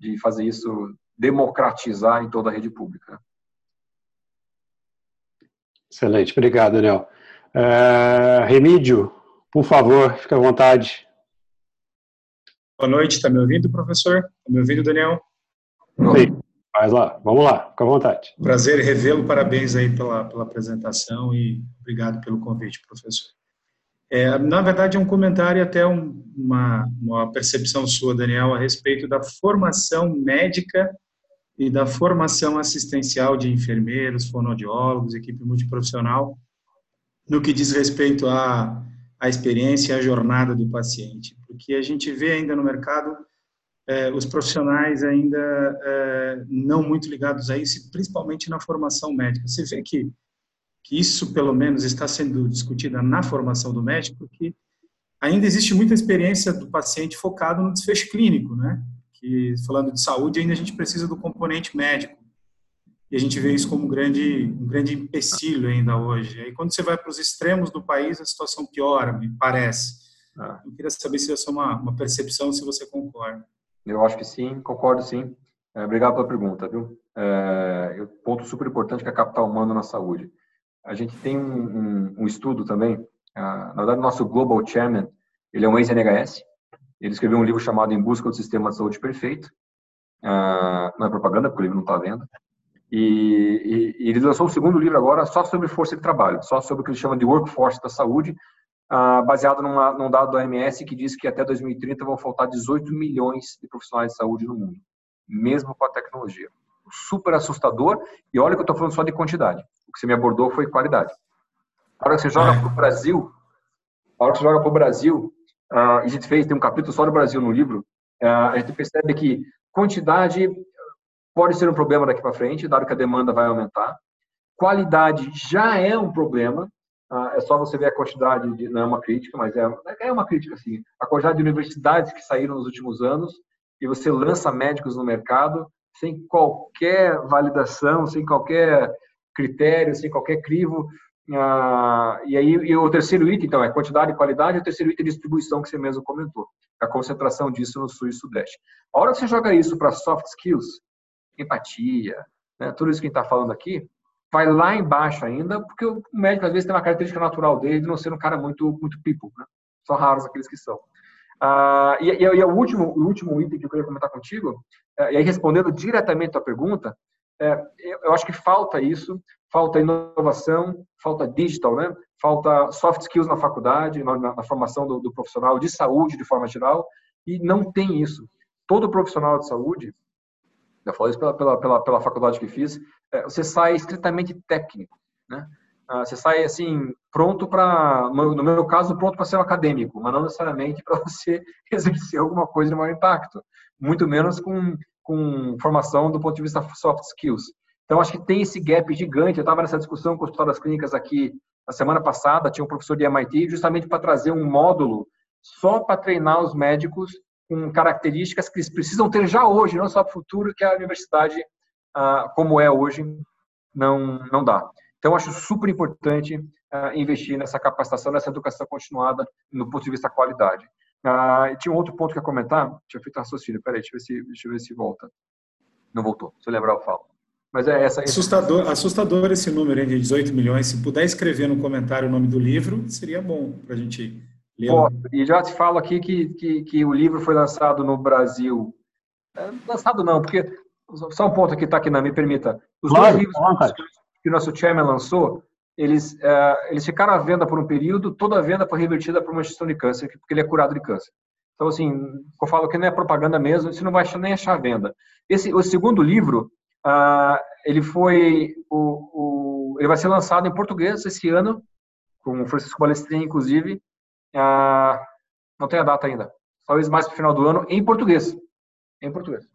de fazer isso democratizar em toda a rede pública. Excelente, obrigado, Daniel. Uh, Remídio, por favor, fique à vontade. Boa noite, está me ouvindo, professor? Está me ouvindo, Daniel? Sim, Vai lá, vamos lá, fica à vontade. Prazer revê-lo, parabéns aí pela, pela apresentação e obrigado pelo convite, professor. É, na verdade, é um comentário até um, uma, uma percepção sua, Daniel, a respeito da formação médica e da formação assistencial de enfermeiros, fonoaudiólogos, equipe multiprofissional, no que diz respeito à, à experiência e à jornada do paciente. Porque a gente vê ainda no mercado é, os profissionais ainda é, não muito ligados a isso, principalmente na formação médica. Você vê que, que isso, pelo menos, está sendo discutido na formação do médico, porque ainda existe muita experiência do paciente focado no desfecho clínico, né? Que, falando de saúde, ainda a gente precisa do componente médico. E a gente vê isso como um grande, um grande empecilho ainda hoje. Aí, quando você vai para os extremos do país, a situação piora, me parece. Ah. Eu queria saber se essa é uma, uma percepção, se você concorda. Eu acho que sim, concordo sim. É, obrigado pela pergunta, viu? É, ponto super importante que é capital humano na saúde. A gente tem um, um, um estudo também, na verdade, nosso Global Chairman, ele é um ex-NHS, ele escreveu um livro chamado Em Busca do Sistema de Saúde Perfeito, não é propaganda, porque o livro não está vendo, e, e, e, ele lançou o segundo livro agora só sobre força de trabalho, só sobre o que ele chama de workforce da saúde, baseado numa, num dado do OMS que diz que até 2030 vão faltar 18 milhões de profissionais de saúde no mundo, mesmo com a tecnologia. Super assustador, e olha que eu estou falando só de quantidade. O que você me abordou foi qualidade. A hora que você joga é. para o Brasil, a hora que você joga para o Brasil, uh, a gente fez, tem um capítulo só do Brasil no livro, uh, a gente percebe que quantidade pode ser um problema daqui para frente, dado que a demanda vai aumentar. Qualidade já é um problema, ah, é só você ver a quantidade, de, não é uma crítica, mas é, é uma crítica, assim, a quantidade de universidades que saíram nos últimos anos e você lança médicos no mercado sem qualquer validação, sem qualquer critério, sem qualquer crivo. Ah, e aí e o terceiro item, então, é quantidade e qualidade, e o terceiro item é distribuição, que você mesmo comentou, a concentração disso no sul e sudeste. A hora que você joga isso para soft skills, empatia, né, tudo isso que a gente está falando aqui, vai lá embaixo ainda, porque o médico às vezes tem uma característica natural dele de não ser um cara muito muito people, né? São raros aqueles que são. Ah, e, e, e, o último o último item que eu queria comentar contigo, é, e aí respondendo diretamente a pergunta, é, eu acho que falta isso, falta inovação, falta digital, né? Falta soft skills na faculdade, na, na formação do, do profissional de saúde de forma geral, e não tem isso. Todo profissional de saúde já falei isso pela, pela, pela, pela faculdade que fiz, é, você sai estritamente técnico, né? Ah, você sai assim pronto para, no meu caso, pronto para ser um acadêmico, mas não necessariamente para você exercer alguma coisa de maior impacto, muito menos com, com formação do ponto de vista soft skills. Então acho que tem esse gap gigante. Eu estava nessa discussão com o Hospital das Clínicas aqui na semana passada, tinha um professor de MIT justamente para trazer um módulo só para treinar os médicos com características que eles precisam ter já hoje, não só para o futuro, que a universidade, ah, como é hoje, não, não dá. Então, acho super importante ah, investir nessa capacitação, nessa educação continuada no ponto de vista da qualidade. Ah, e tinha um outro ponto que eu ia comentar, tinha feito um raciocínio, peraí, deixa eu ver se, deixa eu ver se volta. Não voltou, se eu lembrar eu falo. Mas é essa. Assustador, assustador esse número de 18 milhões. Se puder escrever no comentário o nome do livro, seria bom para a gente Posso. E já te falo aqui que, que, que, o livro foi lançado no Brasil. É, lançado não, porque. Só um ponto aqui, tá aqui, não, me permita. Os claro, dois livros que o nosso chairman lançou, eles, uh, eles ficaram à venda por um período, toda a venda foi revertida para uma gestão de câncer, porque ele é curado de câncer. Então, assim, eu falo que não é propaganda mesmo, você não vai nem achar venda. Esse, o segundo livro, uh, ele foi, o, o, ele vai ser lançado em português esse ano, com o Francisco Balestrin, inclusive. Uh, não tem a data ainda. Talvez mais para o final do ano, em português. Em português.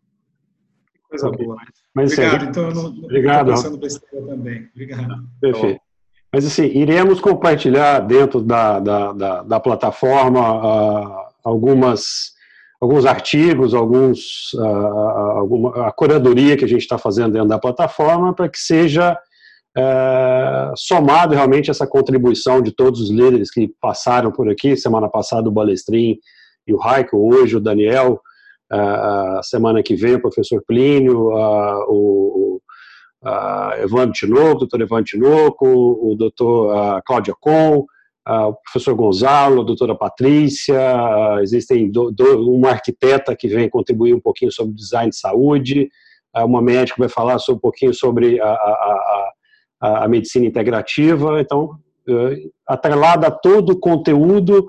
Coisa boa. Mas, Obrigado, assim, então eu não, Obrigado. pensando besteira também. Obrigado. Perfeito. Mas assim, iremos compartilhar dentro da, da, da, da plataforma uh, algumas alguns artigos, alguns uh, alguma, a curadoria que a gente está fazendo dentro da plataforma para que seja uh, somado realmente essa contribuição de todos os líderes que passaram por aqui, semana passada o Balestrin e o Raico, hoje o Daniel, semana que vem o professor Plínio, o, o Evandro Tinoco, doutor Evandro Tinoco, o doutor Cláudia Com, uh, o professor Gonzalo, a doutora Patrícia, uh, existem do, do, uma arquiteta que vem contribuir um pouquinho sobre design de saúde, uh, uma médica vai falar sobre, um pouquinho sobre a, a, a, a medicina integrativa, então, uh, atrelada a todo o conteúdo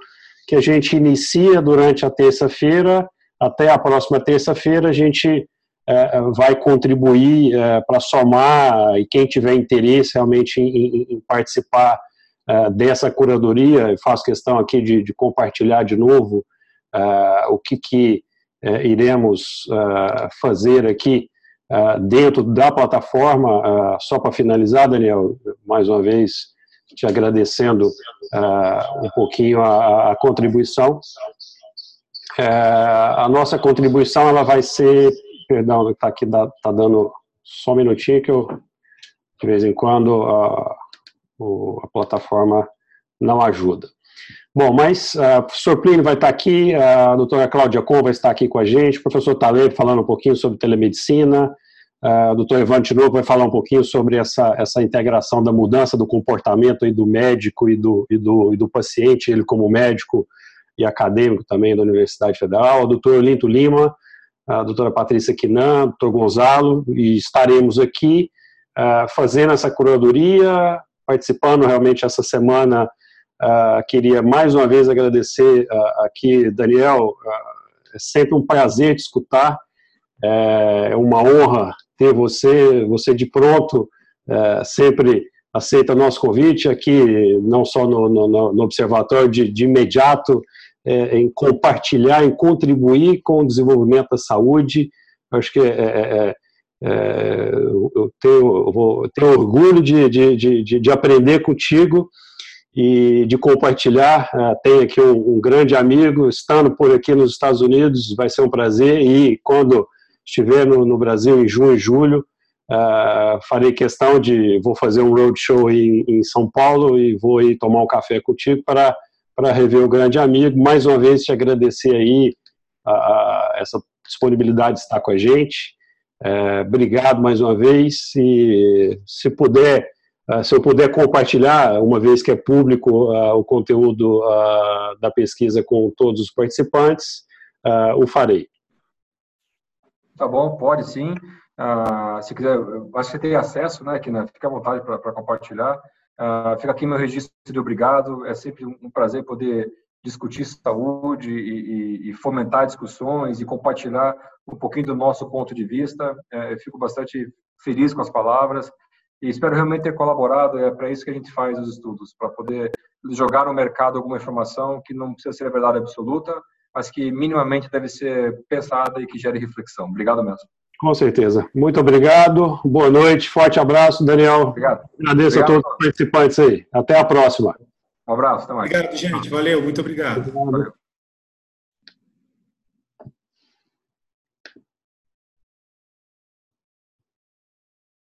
que a gente inicia durante a terça-feira, até a próxima terça-feira, a gente vai contribuir para somar, e quem tiver interesse realmente em, participar dessa curadoria, faço questão aqui de, compartilhar de novo o que, que iremos fazer aqui dentro da plataforma. só para finalizar, Daniel, mais uma vez te agradecendo um pouquinho a, a contribuição. a nossa contribuição ela vai ser, perdão, está aqui, está dando só um minutinho que eu de vez em quando o, a plataforma não ajuda. Bom, mas uh, o professor Plínio vai estar aqui, a doutora Cláudia Com vai estar aqui com a gente, o professor Taleb falando um pouquinho sobre telemedicina, uh, o doutor Ivan Tinoco vai falar um pouquinho sobre essa, essa integração da mudança do comportamento aí do médico e do, e, do, e do paciente, ele como médico e acadêmico também da Universidade Federal, o doutor Olinto Lima, a doutora Patrícia Quinan, doutor Gonzalo, e estaremos aqui uh, fazendo essa curadoria, participando realmente essa semana. Uh, queria mais uma vez agradecer uh, aqui, Daniel. É sempre um prazer te escutar. É uma honra ter você, você de pronto, é, sempre aceita nosso convite aqui, não só no, no, no Observatório, de, de imediato, é, em compartilhar, em contribuir com o desenvolvimento da saúde. Acho que é, é, é é, eu, tenho, eu vou, tenho orgulho de, de, de, de, aprender contigo e de compartilhar. É, tenho aqui um, um, grande amigo, estando por aqui nos Estados Unidos, vai ser um prazer. E quando estiver no, no Brasil em junho e julho, uh, farei questão de. Vou fazer um roadshow em, em São Paulo e vou ir tomar um café contigo para, para rever o grande amigo. Mais uma vez, te agradecer aí uh, essa disponibilidade de estar com a gente. É, obrigado mais uma vez. Se, se puder, é, se eu puder compartilhar, uma vez que é público uh, o conteúdo uh, da pesquisa com todos os participantes, o farei. Tá bom, pode sim. se quiser, acho que tem acesso, né, que né, fica à vontade para compartilhar. Fica aqui meu registro de obrigado. É sempre um prazer poder discutir saúde e, e, e, fomentar discussões e compartilhar um pouquinho do nosso ponto de vista. É, eu fico bastante feliz com as palavras e espero realmente ter colaborado. É para isso que a gente faz os estudos, para poder jogar no mercado alguma informação que não precisa ser a verdade absoluta, mas que minimamente deve ser pensada e que gere reflexão. Obrigado mesmo. Com certeza. Muito obrigado. Boa noite. Forte abraço, Daniel. Obrigado. Agradeço obrigado. a todos os participantes aí. Até a próxima. Um abraço, até mais. Obrigado, gente. Valeu, muito obrigado. Valeu.